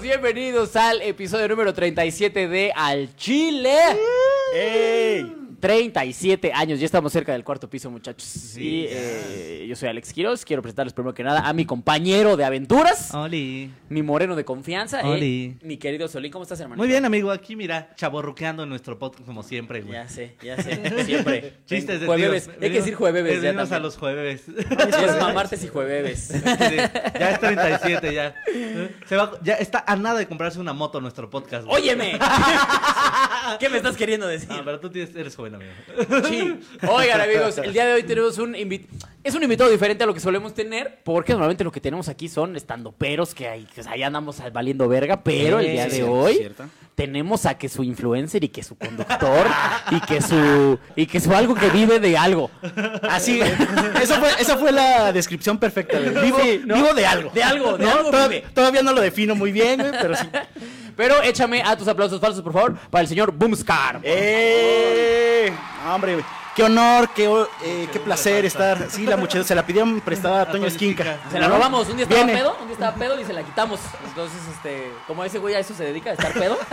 bienvenidos al episodio número 37 de Al Chile. ¡Ey! 37 años, ya estamos cerca del cuarto piso, muchachos. Sí, y eh, yo soy Alex Quiroz, quiero presentarles primero que nada a mi compañero de aventuras, Oli. mi moreno de confianza, eh, Oli. mi querido Solín. ¿Cómo estás, hermano? Muy bien, amigo. Aquí, mira, chaborruqueando en nuestro podcast como siempre, güey. Ya sé, ya sé, siempre. Chistes de Jueves, hay que decir jueves ya a los jueves. Ya es mamartes y jueves. Ya es 37, ya. Se va, ya está a nada de comprarse una moto nuestro podcast. güey. ¡Óyeme! ¿Qué me estás queriendo decir? No, pero tú tienes- eres joven, amigo. Sí. Oigan, amigos, el día de hoy tenemos un invitado. Es un invitado diferente a lo que solemos tener, porque normalmente lo que tenemos aquí son estandoperos que ahí, que ahí andamos al- valiendo verga, pero el día Sí, de hoy tenemos a que su influencer y que su conductor y que su y que su algo que vive de algo. Así, esa fue, esa fue la descripción perfecta. Vivo, Sí, ¿no? vivo de algo. De algo, de ¿no? algo Toda- vive. Todavía no lo defino muy bien, pero sí. Pero échame a tus aplausos falsos, por favor, para el señor Boomscar. ¡Eh! Hombre. Qué honor, qué, eh, qué placer estar. Sí, la muchacha se la pidieron prestada a Toño Esquinca. Se la robamos, un día estaba Viene. pedo, un día estaba pedo y se la quitamos. Entonces, este, como ese güey a eso se dedica, a estar pedo.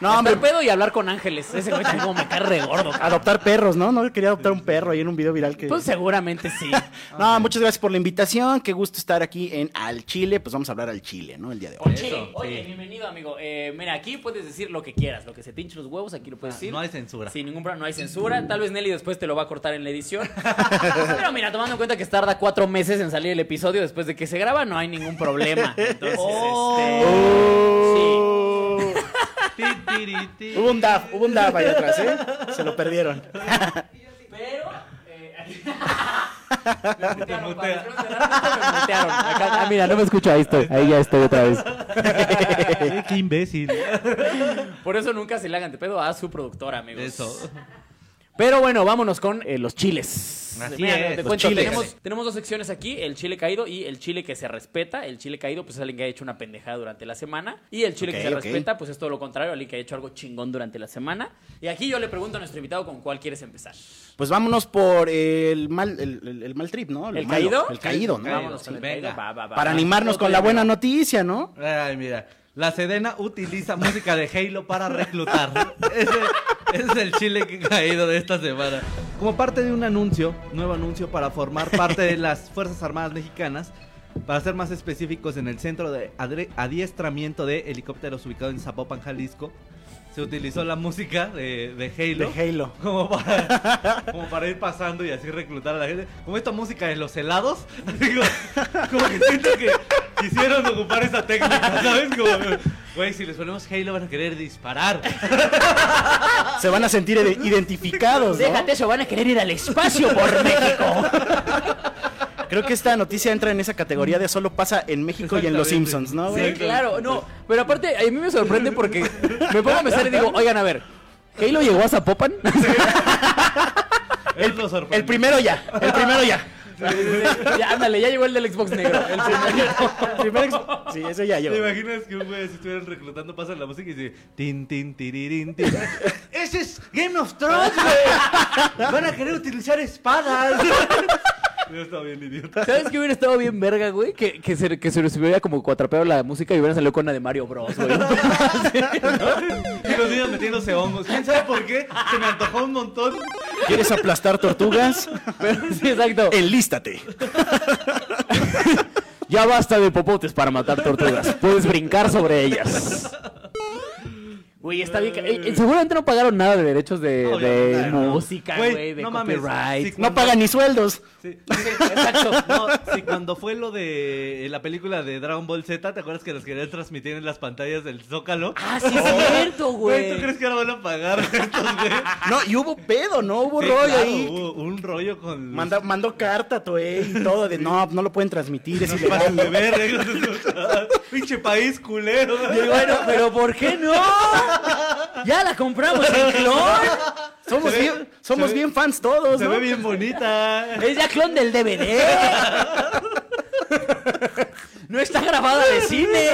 No, a hombre, estar pedo y hablar con ángeles. Ese güey como me cae re gordo. cabrón. adoptar perros, ¿no? No quería adoptar un perro ahí en un video viral que. Pues seguramente sí. No, muchas gracias por la invitación. Qué gusto estar aquí en Al Chile. Pues vamos a hablar al Chile, ¿no? El día de hoy. Oye, Eso, oye, sí. bienvenido, amigo. Eh, mira, aquí puedes decir lo que quieras, lo que se te hinche los huevos, aquí lo puedes decir. No hay censura. Sin ningún problema, no hay censura. Tal vez Nelly después te lo va a cortar en la edición. Pero mira, tomando en cuenta que tarda cuatro meses en salir el episodio después de que se graba, no hay ningún problema. Entonces, Oh. Ti, tiri, ti. Hubo un DAF, hubo un DAF ahí atrás, ¿eh? Se lo perdieron. sí. Pero. Eh, me mutearon, mutea. padre, creo que realmente me mutearon. Acá- ah, mira, no me escucho, ahí estoy. Ahí ya estoy otra vez. Eh, Qué imbécil. Por eso nunca se le hagan de pedo a su productora, amigos. Eso. Pero bueno, vámonos con eh, los chiles. Así Mira, es, te los cuento, chiles. Tenemos, tenemos dos secciones aquí, el chile caído y el chile que se respeta. El chile caído, pues es alguien que ha hecho una pendejada durante la semana. Y el chile Ok, que se ok. respeta, pues es todo lo contrario, alguien que ha hecho algo chingón durante la semana. Y aquí yo le pregunto a nuestro invitado con cuál quieres empezar. Pues vámonos por el mal, el, el- el mal trip, ¿no? Lo ¿El malo. caído? El caído, ¿no? Vámonos sí, con el venga. caído. Va, va, va, Para animarnos con la buena noticia, ¿no? Ay, mira. La Sedena utiliza música de Halo para reclutar. Ese, ese es el chile que ha caído de esta semana. Como parte de un anuncio, nuevo anuncio para formar parte de las Fuerzas Armadas Mexicanas, para ser más específicos, en el centro de adiestramiento de helicópteros ubicado en Zapopan, Jalisco, se utilizó la música de, de Halo. De Halo. Como para, como para ir pasando y así reclutar a la gente. Como esta música de los helados. Digo, como que siento que quisieron ocupar esa técnica, ¿sabes? Como, güey, si les ponemos Halo van a querer disparar. Se van a sentir ide- identificados, ¿no? Déjate eso, van a querer ir al espacio por México. Creo que esta noticia entra en esa categoría de solo pasa en México y en Los. Simpsons, ¿no? Sí, claro, no. Pero aparte, a mí me sorprende porque me pongo a pensar y digo, oigan, a ver, ¿Halo llegó a Zapopan? El, lo sorprende. El primero ya, el primero ya. ya, ándale, ya llegó el del Xbox negro. El primero. El primer ex- Sí, eso ya ¿Te yo. imaginas que un güey si estuvieran reclutando pasan la música y dice tin tin tirirín tin? Ese es Game of Thrones, güey. Van a querer utilizar espadas. Yo estaba bien idiota. ¿Sabes qué hubiera estado bien verga, güey? Que, que, se, que se les hubiera como cuatrapeado la música y hubiera salido con la de Mario Bros, güey. Y los niños metiéndose hongos. ¿Quién sabe por qué? Se me antojó un montón. ¿Quieres aplastar tortugas? Pero, sí, exacto. Enlístate. Ya basta de popotes para matar tortugas. Puedes brincar sobre ellas. Güey, está bien. ca- eh, eh, seguramente no pagaron nada de derechos de, de Obviamente no. música, Güey, güey, de no mames, copyright. sí, No pagan ni sueldos. Sí. Exacto. No, sí, cuando fue lo de la película de Dragon Ball Z, ¿te acuerdas que los querían transmitir en las pantallas del Zócalo? Ah, sí, es cierto, Güey, ¿tú crees que ahora van a pagar estos, güey? No, y hubo pedo, ¿no? Hubo Sí, rollo claro, ahí. Hubo un rollo con. Manda- mandó carta Toei y todo de no, no lo pueden transmitir, es ilegal. de ver, ¿eh? Pinche país culero. Y bueno, pero ¿por qué no? Ya la compramos en clon. Somos ve- bien, somos ve- bien fans todos, Se ¿no? ve bien bonita. Es ya clon del DVD. No está grabada de cine.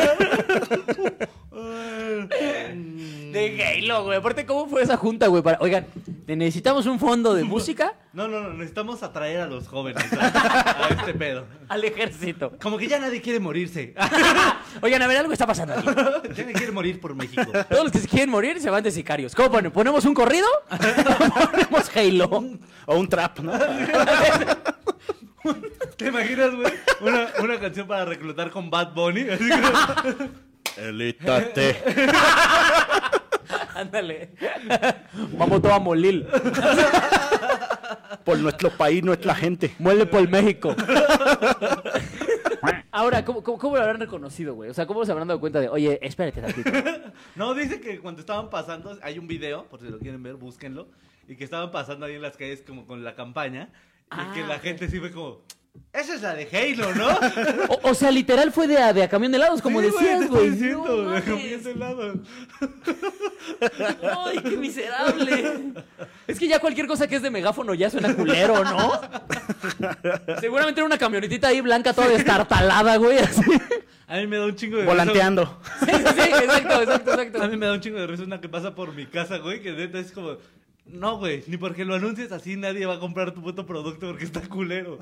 De Halo, güey. Aparte, ¿cómo fue esa junta, güey? Para... Oigan, te necesitamos un fondo de música No, no, no, necesitamos atraer a los jóvenes a, a este pedo. al ejército. Como que ya nadie quiere morirse. Oigan, a ver, algo está pasando aquí. nadie quiere morir por México. Todos los que se quieren morir se van de sicarios. ¿Cómo ponen? ¿Ponemos un corrido? ¿Ponemos Halo? O un trap, ¿no? ¿Te imaginas, güey? Una, una canción para reclutar con Bad Bunny. Así que- Elítate. Ándale. Vamos todos a molir. Por nuestro país, nuestra gente. Muele por México. Ahora, ¿cómo, cómo, cómo lo habrán reconocido, güey? O sea, ¿cómo se habrán dado cuenta de, oye, espérate tantito? No, dice que cuando estaban pasando, hay un video, por si lo quieren ver, búsquenlo. Y que estaban pasando ahí en las calles como con la campaña. Y Ah, que la ok. gente sí fue como, esa es la de Halo, ¿no? O, o sea, literal fue de a, de a camión de helados, como Sí, decías, güey. diciendo, No de camión de helado. Ay, qué miserable. Es que ya cualquier cosa que es de megáfono ya suena culero, ¿no? Seguramente era una camionetita ahí blanca toda destartalada, güey, así. A mí me da un chingo de Volanteando. Sí, sí, sí, exacto, exacto, risa. A exacto. mí me da un chingo de risa una que pasa por mi casa, güey, que neta es como... No, güey, ni porque lo anuncies así nadie va a comprar tu puto producto porque está culero.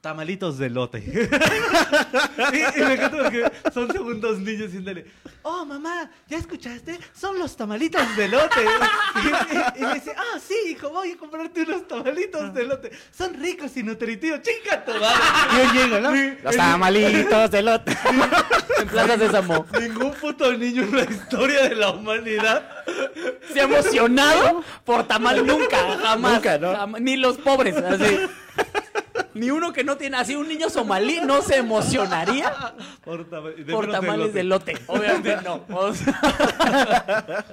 Tamalitos de lote. y, y me encanta porque son segundos niños diciéndole, oh mamá, ¿ya escuchaste? Son los tamalitos de lote. y, y- y me dice, ah, sí, hijo, voy a comprarte unos tamalitos de lote. Son ricos y nutritivos. ¡Chinga tu madre! Y yo llego, ¿no? Sí, Los tamalitos de lote. En Plaza Sésamo. Ningún puto niño en la historia de la humanidad Se ha emocionado por tamal nunca, jamás. Nunca, ¿no? Jam- Ni los pobres, así. Ni uno que no tiene así, un niño somalí no se emocionaría por, tama- de por tamales de lote. Obviamente no. O sea,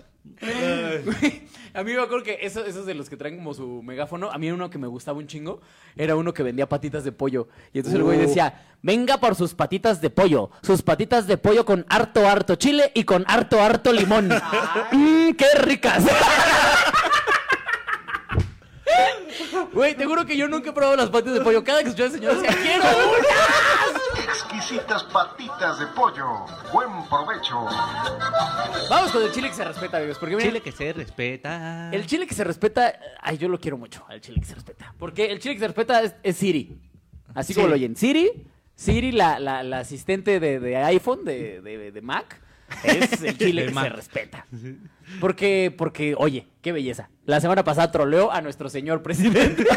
Ay. a mí me acuerdo que eso- esos de los que traen como su megáfono, a mí uno que me gustaba un chingo era uno que vendía patitas de pollo. Y entonces el güey Uh. decía, venga por sus patitas de pollo, sus patitas de pollo con harto, harto chile y con harto, harto limón. Mmm, qué ricas. Güey, te juro que yo nunca he probado las patitas de pollo. Cada que escuchaba al señor decía, quiero una. Exquisitas patitas de pollo. Buen provecho. Vamos con el chile que se respeta, amigos. Porque miren, Chile que se respeta. El chile que se respeta, ay, yo lo quiero mucho, al chile que se respeta. Porque el chile que se respeta es, es Siri. Así como lo oyen. Siri, Siri, la, la, la asistente de, de iPhone, de, de- de Mac, es el chile que se respeta. Porque, porque, oye, qué belleza. La semana pasada troleó a nuestro señor presidente.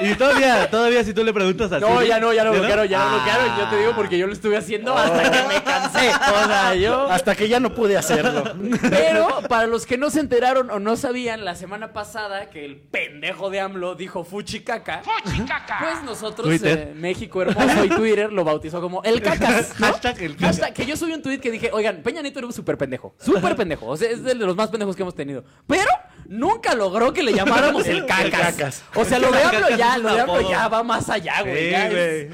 Y todavía, todavía si tú le preguntas así. No, ya no, ya lo ¿Ya bloquearon, ya lo bloquearon. Yo te digo porque yo lo estuve haciendo hasta que me cansé. O sea, yo... Hasta que ya no pude hacerlo. Pero para los que no se enteraron o no sabían, la semana pasada que el pendejo de AMLO dijo fuchicaca, pues nosotros, eh, México Hermoso y Twitter lo bautizó como el cacas. ¿no? Hashtag el cacas. Hashtag que yo subí un tweet que dije, oigan, Peña Nieto era un súper pendejo, súper pendejo, o sea, es de los más pendejos que hemos tenido. Pero nunca logró que le llamáramos el cacas. cacas. O sea, lo de AMLO ya, es lo de AMLO ya va más allá, güey. Sí, ya es, güey.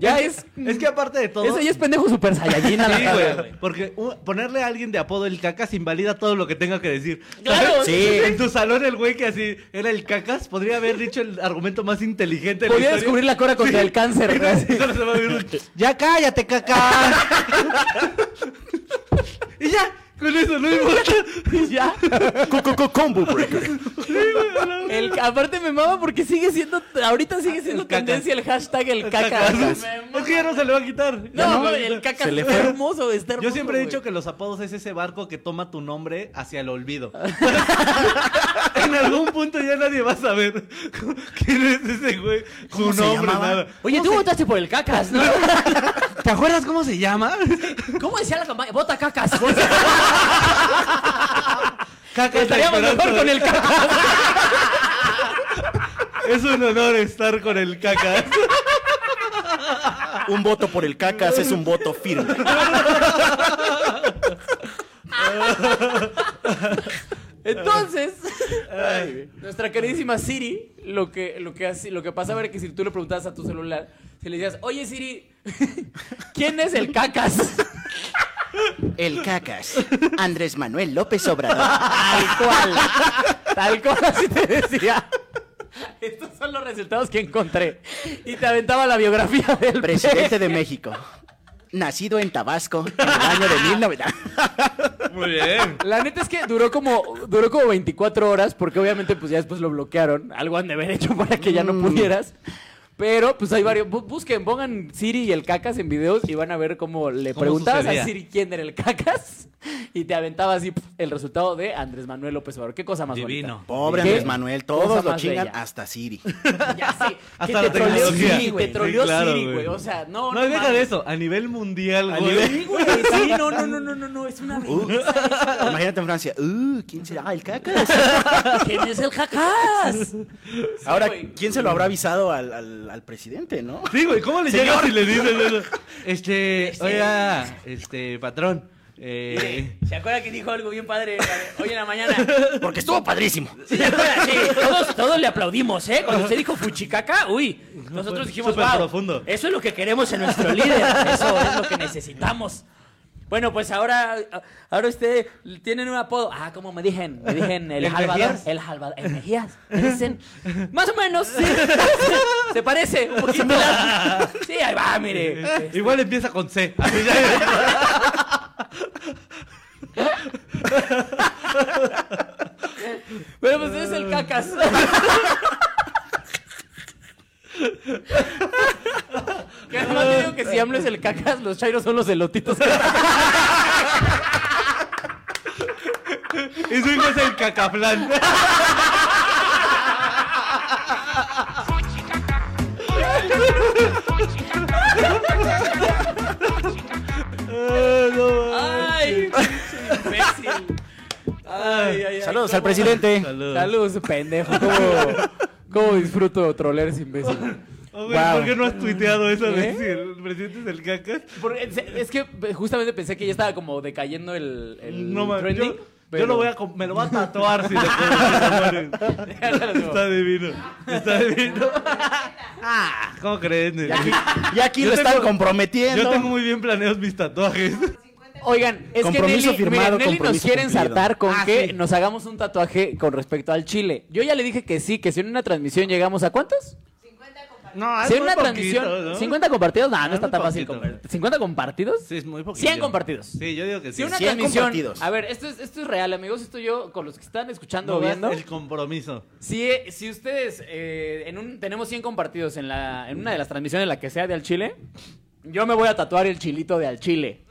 ya es, es, que, es que aparte de todo. ese ya es pendejo super saiyajin a la Sí, cara, güey. Porque ponerle a alguien de apodo el cacas invalida todo lo que tenga que decir. Claro, Sí. En tu salón el güey que así era el cacas podría haber dicho el argumento más inteligente de la descubrir la cura contra el cáncer. Y así. solo se va a ver un, Ya cállate, cacas. y ya, con eso no importa. Y ya. Co- co- co- Combo breaker. El, aparte me mama porque sigue siendo, ahorita sigue siendo El tendencia el hashtag el. Me Es que ya no se le va a quitar. Ya No, no, el cacas Se le está fue. hermoso, está hermoso. Yo siempre he güey. dicho que los apodos es ese barco que toma tu nombre hacia el olvido. en algún punto ya nadie va a saber quién es ese güey. Su ¿Cómo se nombre, nada. Oye, tú votaste por el cacas, ¿no? ¿Te acuerdas cómo se llama? ¿Cómo decía la campaña? Vota cacas. Caca Estaríamos mejor con el cacas. Es un honor estar con el caca. Un voto por el cacas es un voto firme. Entonces, nuestra queridísima Siri, lo que, lo que, hace- lo que pasaba era que si tú le preguntabas a tu celular, si le decías, oye Siri, ¿quién es el cacas? El cacas. Andrés Manuel López Obrador. Tal cual. Tal cual así te decía. Estos son los resultados que encontré. Y te aventaba la biografía del Presidente de México. Nacido en Tabasco en el año de 1900. Muy bien. La neta es que duró como, duró como 24 horas, porque obviamente pues ya después lo bloquearon. Algo han de haber hecho para que ya no Mm. pudieras. Pero pues hay varios. bu- Busquen, pongan Siri y el cacas en videos y van a ver cómo le ¿Cómo preguntabas sucedía? a Siri quién era el cacas y te aventaba así pf, el resultado de Andrés Manuel López Obrador. Qué cosa más Divino. Pobre ¿Qué Andrés Manuel, todos lo chingan bella? hasta Siri. bonita. Ya sé. Hasta que la te troleó. Siri, güey. Te troleó claro, Siri, güey. O sea, no. No, y deja de eso. A nivel mundial, A güey. nivel- Sí, güey. Sí, no, no, no, no, no, no. Es una belleza. Imagínate en Francia, uh, ¿quién será el cacas? ¿Quién es el cacas? Ahora, güey. ¿quién se lo habrá avisado al, al- al presidente, no? Sí, güey, ¿cómo le llegas y le dices eso? Este, oiga, este, patrón, eh... ¿Se acuerda que dijo algo bien padre hoy en la mañana? Porque estuvo padrísimo. Sí, ¿se acuerda? Sí, todos, todos le aplaudimos, ¿eh? Cuando usted dijo fuchicaca, uy, nosotros dijimos, Súper wow, profundo. eso es lo que queremos en nuestro líder, eso es lo que necesitamos. Bueno, pues ahora, ahora usted tienen un apodo. Ah, como me dijen, me dijen el ¿El Salvador, Mejías? el Salvador, el Mejías. Me dicen, más o menos, sí. Se parece un poquito. Sí, ahí va, mire. Igual empieza con C. Pero pues es el cacas. Que además digo que si AMLO es el cacas, los chairos son los elotitos. Y su hijo es el cacaflán. Ay, ay. Saludos ¿cómo- al presidente. Saludos. Saludos, pendejo. ¿Cómo, cómo disfruto trolear ese imbécil? Oh, güey, Wow. ¿Por qué no has tuiteado eso de ¿Eh? si el presidente es el cacas? Porque es- es que justamente pensé que ya estaba como decayendo el, el No, man, trending. yo, yo lo voy a, me lo voy a tatuar si le pongo Está divino. Está divino. Ah, ¿cómo creen? Y aquí, y aquí Yo lo están tengo- comprometiendo. Yo tengo muy bien planeados mis tatuajes. Oigan, es Compromiso que Nelly, firmado, miren, Nelly nos quiere ensartar con Ah, que sí. nos hagamos un tatuaje con respecto al Chile. Yo ya le dije que sí, que si en una transmisión llegamos a cuántos? No, Si en una transmisión, 50 compartidos, no, no Es está tan fácil. poquito. conver- ¿50 compartidos? Sí, es muy poquito. 100 compartidos. Sí, yo digo que sí. Si una 100 transmisión, compartidos. a ver, esto es, esto es real, amigos, esto yo con los que están escuchando o viendo. el compromiso. Si, si ustedes eh, en un, tenemos 100 compartidos en, la, en una de las transmisiones, la que sea de al Chile, yo me voy a tatuar el chilito de al Chile.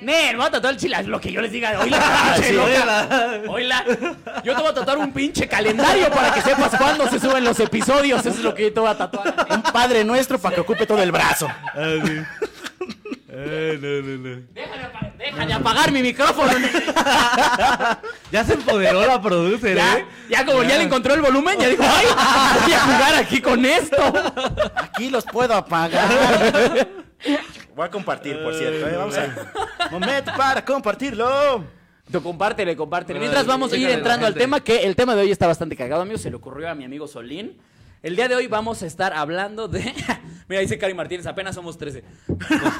Nen, me voy a tatuar el chile, es lo que yo les diga. Oíla, pinche Sí, loca. Oíla. Yo te voy a tatuar un pinche calendario para que sepas cuándo se suben los episodios. Eso es lo que yo te voy a tatuar. Un padre nuestro para que ocupe todo el brazo. Ah, sí. Eh, no, no, no. Apa- de apagar mi micrófono. Ya se empoderó la producer, Ya, ¿eh? ya como ya le encontró el volumen, ya dijo, ay, voy a jugar aquí con esto. Aquí los puedo apagar. Voy a compartir, por cierto. ¿eh? Vamos a. Momento para compartirlo. Tú compártele, compártele. Mientras vamos a ir déjale entrando al tema, que el tema de hoy está bastante cagado, amigo. Se le ocurrió a mi amigo Solín. El día de hoy vamos a estar hablando de. Mira, dice Cari Martínez, apenas somos 13.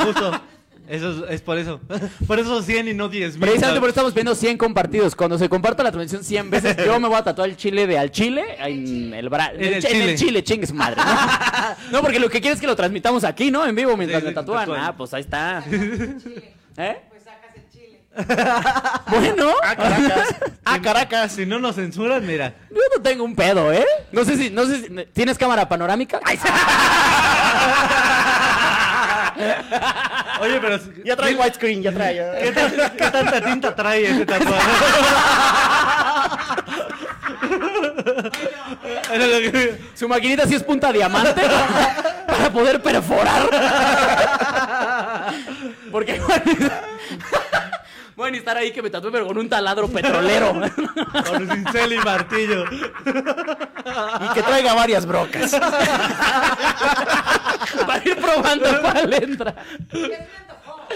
Justo. Eso es, es por eso. Por eso 100 y no 10 mil. Precisamente por eso estamos viendo 100 compartidos. Cuando se comparta la transmisión 100 veces, yo me voy a tatuar el chile de al chile en el bra... En el en chile. el chile, chingue su madre. ¿no? No, porque lo que quiero es que lo transmitamos aquí, ¿no? En vivo mientras Sí, me tatúan. Ah, pues ahí está. ¿Eh? Pues sacas el chile. Bueno. Ah, Caracas. Ah, Caracas. Si no nos censuran, mira. Yo no tengo un pedo, ¿eh? No sé si, no sé si, ¿tienes cámara panorámica? Ay, sí. Oye, pero. Ya trae widescreen, ya trae. ya. ¿Qué, tan- qué tanta tinta trae ese tatuaje? Su maquinita sí es punta diamante para poder perforar. Porque voy a necesitar ahí que me tatúe pero con un taladro petrolero. Con cincel y martillo. Y que traiga varias brocas. para ir probando cuál entra. Ya se me antojó.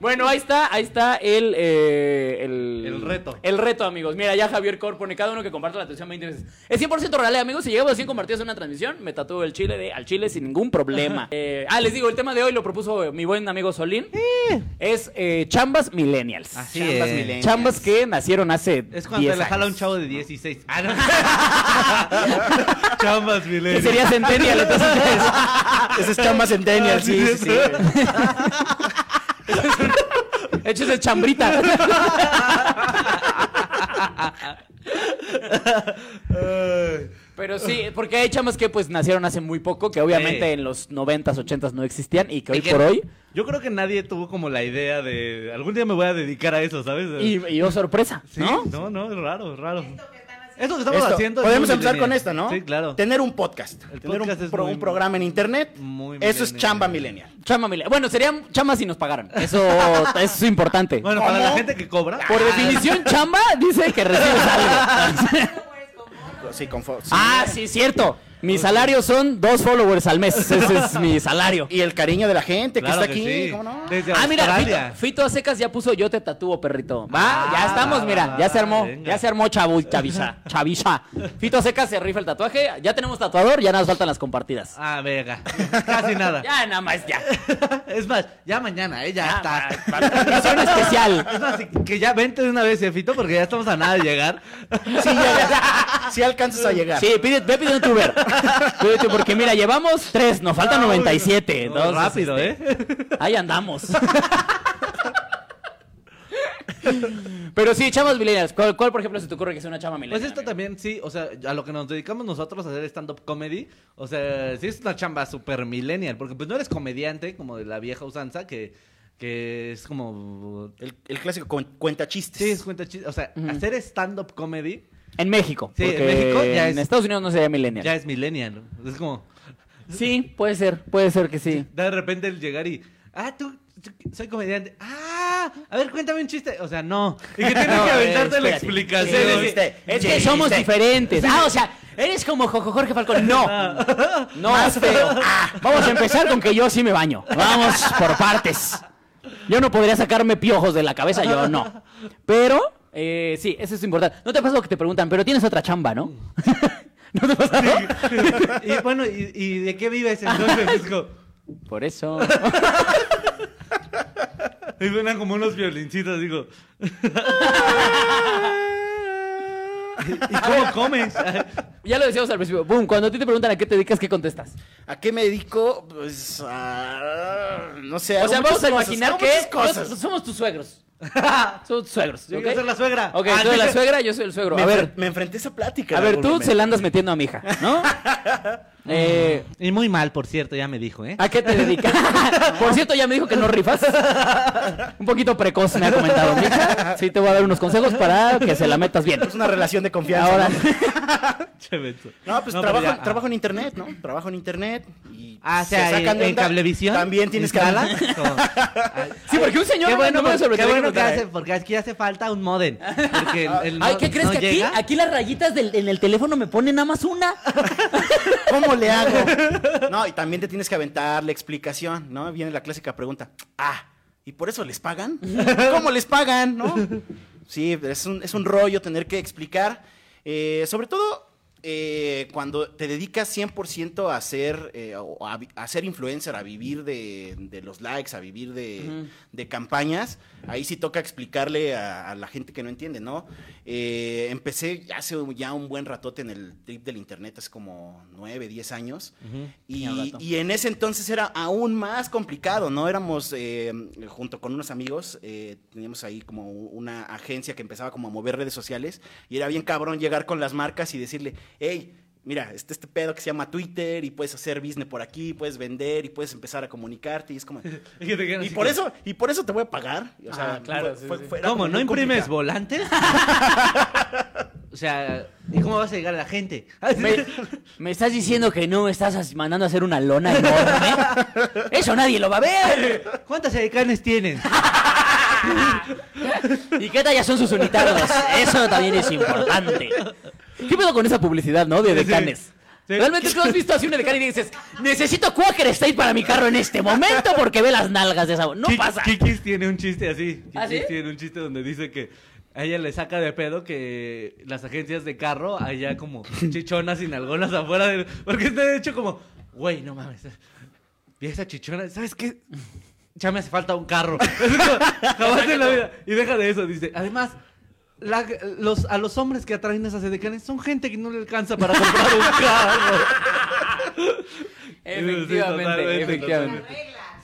Bueno, ahí está, ahí está el, eh, el... El reto. El reto, amigos. Mira, ya Javier Cor pone cada uno que comparte la atención 20 veces. Es 100% real, eh, amigos. Si llegamos a 100 compartidos en una transmisión, me tatúo el chile de al chile sin ningún problema. Eh, ah, les digo, el tema de hoy lo propuso mi buen amigo Solín. Es eh, chambas millennials. Así Chambas es. millennials. Chambas que nacieron hace Es cuando 10 te la jala un chavo de 16. Ah, no. Chambas, Que milenios. sería Centennial, entonces. Ese es chamba centennial, sí, sí, sí. El chambrita. Pero sí, porque hay chamas que pues nacieron hace muy poco, que obviamente Sí. en los 90s, 80s no existían y que hoy Y que- por hoy, Yo creo que nadie tuvo como la idea de. Algún día me voy a dedicar a eso, ¿sabes? y, y oh sorpresa, Sí, ¿no? no, no, es raro, es raro. Esto que estamos Esto, haciendo. Podemos empezar con millennial. esta, ¿no? Sí, claro. Tener un podcast. El tener podcast un, es pro- muy- un programa en internet. Muy Eso es millennial. chamba millennial. Chama mile- Bueno, serían chamas si nos pagaran. Eso, eso es importante. Bueno, para ¿Cómo? la gente que cobra. Por definición, chamba dice que recibes algo. Sí, con sí. ah, sí, cierto. Mi salario son dos followers al mes. Ese es mi salario. Y el cariño de la gente Claro que está que aquí. sí. ¿cómo no? Desde Ah, mira, Fito. Fito a secas ya puso yo te tatúo, perrito. Va, Ah, ya estamos, mira, ya se armó, venga. ya se armó chavu, chavisa, chavisa. Fito a secas se rifa el tatuaje, ya tenemos tatuador, ya nos faltan las compartidas. Ah, venga. Casi nada. Ya nada más, ya. Es más, ya mañana, ¿eh? Ya, Ya, está. Transmisión especial. Es más, que ya vente de una vez, eh, Fito, porque ya estamos a nada de llegar. Sí, llegas. Sí alcanzas a llegar. Sí, pide, ve pidiendo tu Uber. Porque mira, llevamos tres, nos faltan 97. No, Entonces, rápido, este, ¿eh? Ahí andamos. Pero sí, chamas millennials. ¿Cuál, cuál, por ejemplo, se te ocurre que sea una chama millennial? Pues esto amigo? también, sí, o sea, a lo que nos dedicamos nosotros a hacer stand-up comedy, o sea, sí es una chamba super millennial, porque pues no eres comediante como de la vieja usanza, que, que es como... El, el clásico cuen- cuenta chistes. Sí, es cuenta chiste, o sea, hacer stand-up comedy En México. Sí, en México ya En es- Estados Unidos no sería millennial. ya es millennial, es como... Sí, puede ser, puede ser que sí. De repente el llegar y... Ah, tú, tú- soy comediante. Ah, a ver, cuéntame un chiste. O sea, no. Y que tienes No, que eh, aventarte la explicación. Sí, Es que somos diferentes. Ah, o sea, eres como Jojo Jorge Falcón. No, no, más feo. Ah, vamos a empezar con que yo sí me baño. Vamos por partes. Yo no podría sacarme piojos de la cabeza, yo no. Pero, eh, sí, eso es importante. ¿No te ha pasado que te preguntan, pero tienes otra chamba, no? ¿No te ha pasado? Y bueno, ¿y, y de qué vives entonces? Por eso. Y suenan como unos violincitos, digo. ¿Y cómo comes? Ya lo decíamos al principio. Boom, cuando a ti te preguntan a qué te dedicas, ¿qué contestas? ¿A qué me dedico? Pues a... No sé. O sea, vamos a imaginar que cosas. somos tus suegros. Tus suegros. Yo ¿ok? quiero ser la suegra. Ok, Ah, tú eres la suegra, yo soy el suegro. Me, A ver, me enfrenté a esa plática. a ver, tú momento. se la andas metiendo a mi hija, ¿no? Eh, Y muy mal, por cierto, ya me dijo, ¿eh? ¿A qué te dedicas? Por cierto, ya me dijo que no rifas. Un poquito precoz me ha comentado mi hija. Sí, te voy a dar unos consejos para que se la metas bien. Es una relación de confianza. Ahora, ¿no? No, pues No, trabajo, ya, ah. trabajo en internet, ¿no? Trabajo en internet y Ah, o en, sacan de en cablevisión. También tienes que hablar. Ay, Sí, porque un señor Qué bueno, no me sorprendería qué bueno que preguntara, hace, porque aquí hace falta un modem. Porque el, el Ay, no- ¿qué crees no que aquí, llega. aquí las rayitas del- en el teléfono me ponen nada más una? ¿Cómo le hago? No, y también te tienes que aventar la explicación, ¿no? Viene la clásica pregunta. Ah, ¿y por eso les pagan? ¿Cómo les pagan, no? Sí, es un, es un rollo tener que explicar. eh, sobre todo eh, cuando te dedicas 100% a ser, eh, a, a ser influencer, a vivir de, de los likes, a vivir de, campañas, ahí sí toca explicarle a, a la gente que no entiende, ¿no? Eh, empecé hace ya un buen ratote en el trip del internet, hace como 9, 10 años. Y, y en ese entonces era aún más complicado, ¿no? Éramos, eh, junto con unos amigos, eh, teníamos ahí como una agencia que empezaba como a mover redes sociales y era bien cabrón llegar con las marcas y decirle, hey, mira, este, este pedo que se llama Twitter y puedes hacer business por aquí, puedes vender y puedes empezar a comunicarte y es como... Y por eso, y por eso te voy a pagar. O sea, Ah, claro, sí, sí. era ¿Cómo? ¿No imprimes complicado. volantes? o sea, ¿y cómo vas a llegar a la gente? ¿Me, me estás diciendo que no me estás mandando a hacer una lona enorme? Eso nadie lo va a ver. ¿Cuántas edecanes tienen? ¿Y qué tallas son sus unitarios? Eso también es importante. ¿Qué pedo con esa publicidad, no? De decanes. Sí. Realmente tú has visto así un edecán y dices, necesito Quaker State para mi carro en este momento porque ve las nalgas de esa... No Kik- pasa. Kikis tiene un chiste así. ¿Ah, Kikis sí? tiene un chiste donde dice que a ella le saca de pedo que las agencias de carro allá como chichonas y nalgonas afuera de... Porque está de hecho como, güey, no mames. Y esa chichona, ¿sabes qué? Ya me hace falta un carro. Es como, Jamás en la vida. Y deja de eso, dice. Además, la- los, a los hombres que atraen esas edecanes son gente que no le alcanza para comprar un carro. Efectivamente, efectivamente.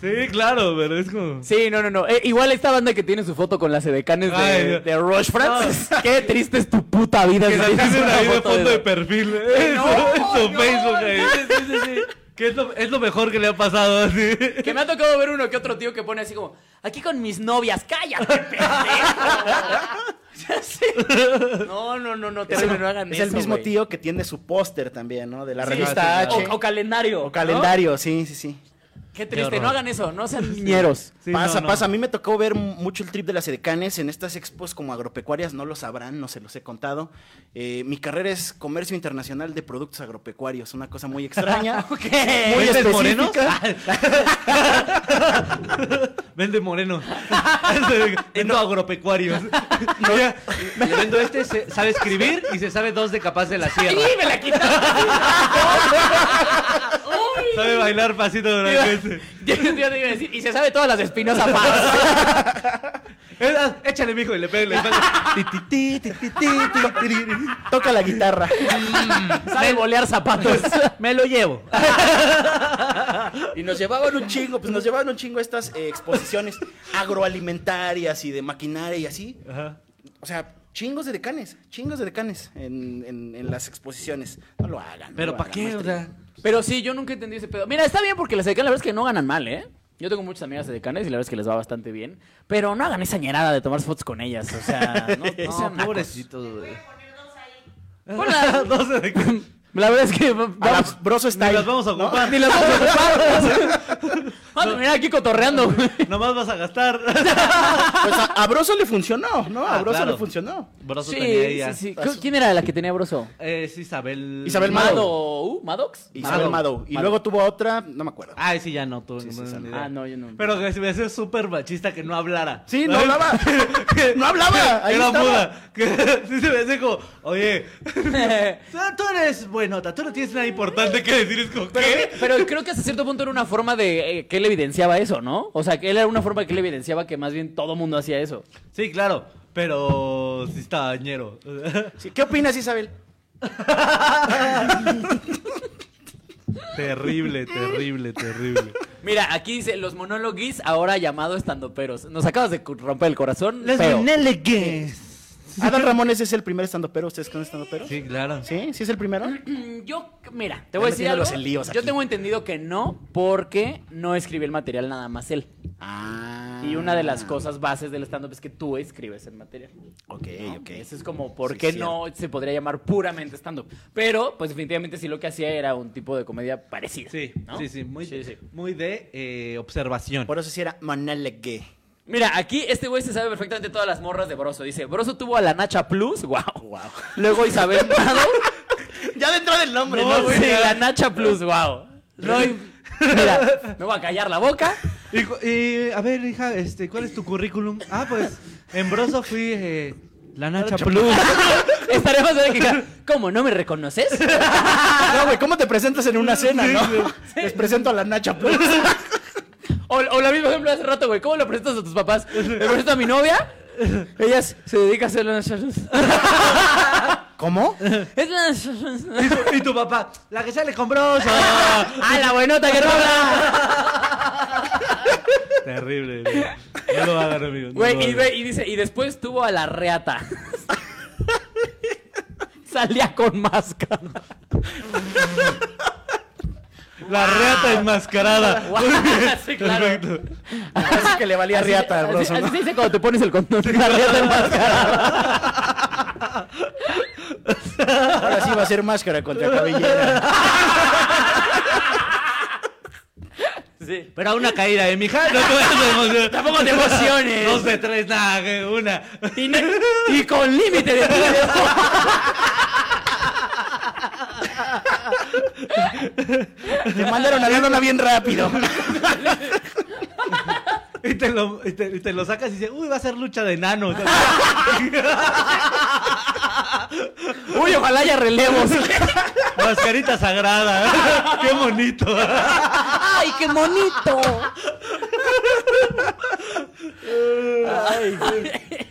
Sí, claro, pero es como... Sí, no, no, no. Eh, igual esta banda que tiene su foto con las edecanes de, Ay, de Rush Francis. Qué triste es tu puta vida. Que si ahí de foto fondo de eso. perfil. Eso, No, en su no, Facebook sí, sí, sí. Que es lo, es lo mejor que le ha pasado así. Que me ha tocado ver uno que otro tío que pone así como, aquí con mis novias, cállate, pendejo. Sí. No, no, no, no, Es el, no hagan es eso, el mismo tío que tiene su póster también, ¿no? De la Sí, revista sí, H. O, o calendario. O ¿no? calendario, sí, sí, sí. Qué triste, no hagan eso, no sean niñeros. Sí, pasa, no, no. pasa. A mí me tocó ver mucho el trip de las edecanes en estas expos como agropecuarias. No lo sabrán, no se los he contado. Eh, mi carrera es comercio internacional de productos agropecuarios. Una cosa muy extraña. Muy ¿Vendes morenos? específica. Vende moreno. Vendo agropecuarios. Mira, le vendo este, se- sabe escribir y se sabe dos de capaz de la ¡Sí, sierra. me la quitaste! Sabe bailar pasito durante Yo, yo te iba a decir, y se sabe todas las de Espinosa Paz. Échale, mijo, y le ti, ti. Toca la guitarra. Sabe bolear zapatos. Me lo llevo. Y nos llevaban un chingo, pues nos llevaban un chingo estas eh, exposiciones agroalimentarias y de maquinaria y así. Ajá. O sea, chingos de decanes, chingos de decanes en, en- en las exposiciones. No lo hagan. Pero ¿para qué? O sea, Pero sí, yo nunca entendí ese pedo. Mira, está bien porque las edecanes la verdad es que no ganan mal, ¿eh? Yo tengo muchas amigas edecanes y la verdad es que les va bastante bien. Pero no hagan esa ñerada de tomar fotos con ellas. O sea, no, no no, sean pobrecitos, güey. Ponla- Dos de- La verdad es que vamos, broso Ni está las vamos a ocupar. ni las vamos a ocupar. Vamos a terminar aquí cotorreando, güey. Nomás vas a gastar. Pues a, a Broso le funcionó, ¿no? A Ah, Broso claro. le funcionó. Broso Sí, tenía ella. sí, sí. ¿Quién era la que tenía broso? Es Isabel. Isabel Mado. Mado. ¿Maddox? Isabel Mado. Y luego tuvo otra, no me acuerdo. Ay, sí, ya no. Tú, Sí, sí, no, esa ni no. idea. Ah, no, yo no. Pero que se me hace súper machista que no hablara. Sí, no ¿Sabes? hablaba. No hablaba. Ahí Era estaba. muda. Que sí se me hace como, oye, tú eres buenota, tú no tienes nada importante que decir. Es como, Pero, ¿qué? pero creo que hasta cierto punto era una forma de eh, que él evidenciaba eso, ¿no? O sea, que él era una forma que él evidenciaba que más bien todo mundo hacía eso. Sí, claro, pero sí está dañero. Sí, ¿Qué opinas, Isabel? terrible, terrible, terrible. Mira, aquí dice los monólogos ahora llamados estandoperos. Nos acabas de romper el corazón. Feo. Meneles. Adal Ramones es el primer estandopero. ¿Ustedes conocen estandopero? Sí, claro. ¿Sí? ¿Sí es el primero? Yo, mira, te voy a decir algo. líos Yo tengo entendido que no, porque no escribí el material nada más él. Ah. Y una de las cosas bases del stand-up es que tú escribes el material. Ok, ¿no? ok. Eso es como, ¿por Sí, qué cierto. no se podría llamar puramente stand-up? Pero, pues definitivamente sí lo que hacía era un tipo de comedia parecida. Sí, ¿no? sí, sí, muy, Sí, sí. muy de eh, observación. Por eso sí era monólogue. Mira, aquí este güey se sabe perfectamente todas las morras de Broso. Dice, Broso tuvo a la Nacha Plus, wow. Wow. Luego Isabel Mado. Ya dentro del nombre, no, sí, la Nacha Plus, wow. No, mira, me voy a callar la boca. Y, cu- y, a ver, hija, este, ¿cuál es tu currículum? Ah, pues, en Broso fui eh, la Nacha Plus. Estaremos de que ¿cómo no me reconoces? No, güey, ¿cómo te presentas en una cena, no? Les presento a la Nacha Plus. O, o la misma ejemplo de hace rato, güey. ¿Cómo le presentas a tus papás? ¿Le presento a mi novia? Ella se dedica a hacer la Nacha Plus. ¿Cómo? Es la. Y tu, y tu papá, la que sale con Broso. ¡Ah, la buenota que no habla! Terrible. güey. No lo hagan, amigos. no Güey, y, ve- y dice, y después tuvo a la reata. Salía con máscara. La reata enmascarada. Sí, claro. Perfecto. Parece que le valía riata al así, broso, así ¿no? se dice cuando te pones el condón. La reata enmascarada. Ahora sí va a ser máscara contra cabellera. Sí. Pero a una caída de mi hija, no te vayas a emocionar. Tampoco te emociones. Dos de tres, nada, una. Y, y con límite de tiempo. Mandaron a la lona bien rápido. Y te, lo, y, te, y te lo sacas y dices, uy, va a ser lucha de enanos. Uy, ojalá haya relevos. Mascarita sagrada. Qué bonito. ¡Ay, qué bonito!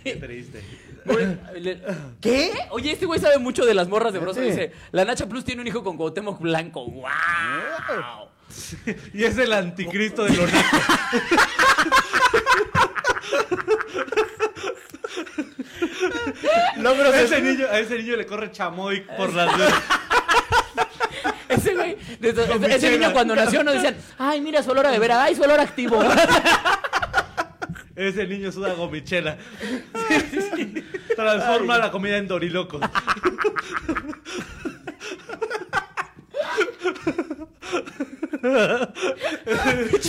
Qué triste. ¿Qué? Oye, este güey sabe mucho de las morras de Broso. Dice, la Nacha Plus tiene un hijo con Cuauhtémoc Blanco. ¡Wow! Y es el anticristo de los nacos. Logros A ese niño, a ese niño le corre chamoy por las venas. Ese güey, desde- ese niño cuando nació no decían, ay, mira su olor a beber, ay, su olor activo. Ese niño suda gomichela. Transforma la comida en dorilocos.